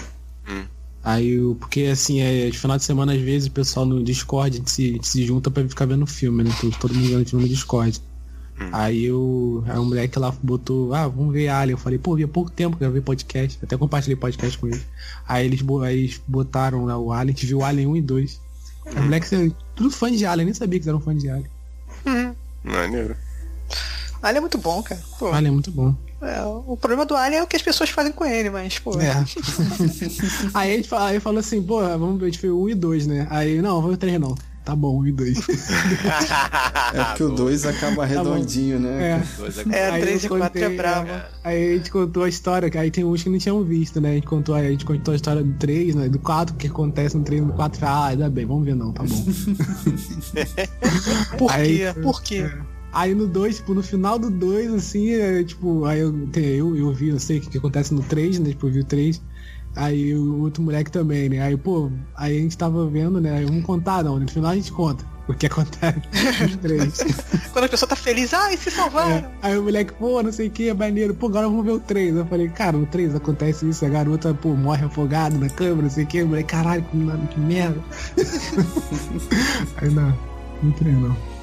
Hum. Aí, eu- porque assim, é, de final de semana, às vezes, o pessoal no Discord a gente se, a gente se junta pra ficar vendo filme, né? Então, todo mundo vendo filme no Discord. Hum. Aí eu. Aí um moleque lá botou, ah, vamos ver Alien. Eu falei, pô, vi há pouco tempo que eu gravei podcast. Até compartilhei podcast com eles. Aí eles, aí eles botaram lá o Alien, a gente viu o Alien 1 e 2. Aí O moleque, tudo fã de Alien, nem sabia que eles eram fã de Alien. Maneiro. Alien é muito bom, cara. Pô, Alien é muito bom. É, o problema do Alien é o que as pessoas fazem com ele, mas, pô. É. (laughs) aí a gente fala, aí falou assim, pô, vamos ver, a gente foi o 1 e 2, né? Aí, não, vamos ver o 3 não. Tá bom, 1 e 2. (laughs) É porque o 2 acaba redondinho, né? É. Dois é- É, Aí 3 e eu 4 é bravo. Aí a gente contou a história, que aí tem uns que não tinham visto, né? A gente contou, aí a gente contou a história do 3, né? Do 4, o que acontece no 3 e no 4. Ah, ainda bem, vamos ver não, tá bom. (laughs) Por Aí- quê? Por quê? Aí no 2, tipo, no final do 2, assim, é, tipo, aí eu, eu, eu vi, eu sei o que, que acontece no 3, né? Tipo, eu vi o 3. Aí o outro moleque também, né? Aí, pô, aí a gente tava vendo, né? Aí Vamos contar, não. No final a gente conta o que (laughs) acontece nos 3. (laughs) Quando a pessoa tá feliz, ai, se salvaram. É. Aí o moleque, pô, não sei o que, é maneiro. Pô, agora vamos ver o 3. Eu falei, cara, no 3 acontece isso, a garota, pô, morre afogada na câmera, não sei o que. Eu falei, caralho, que, que merda. (laughs) Aí não, não 3 não.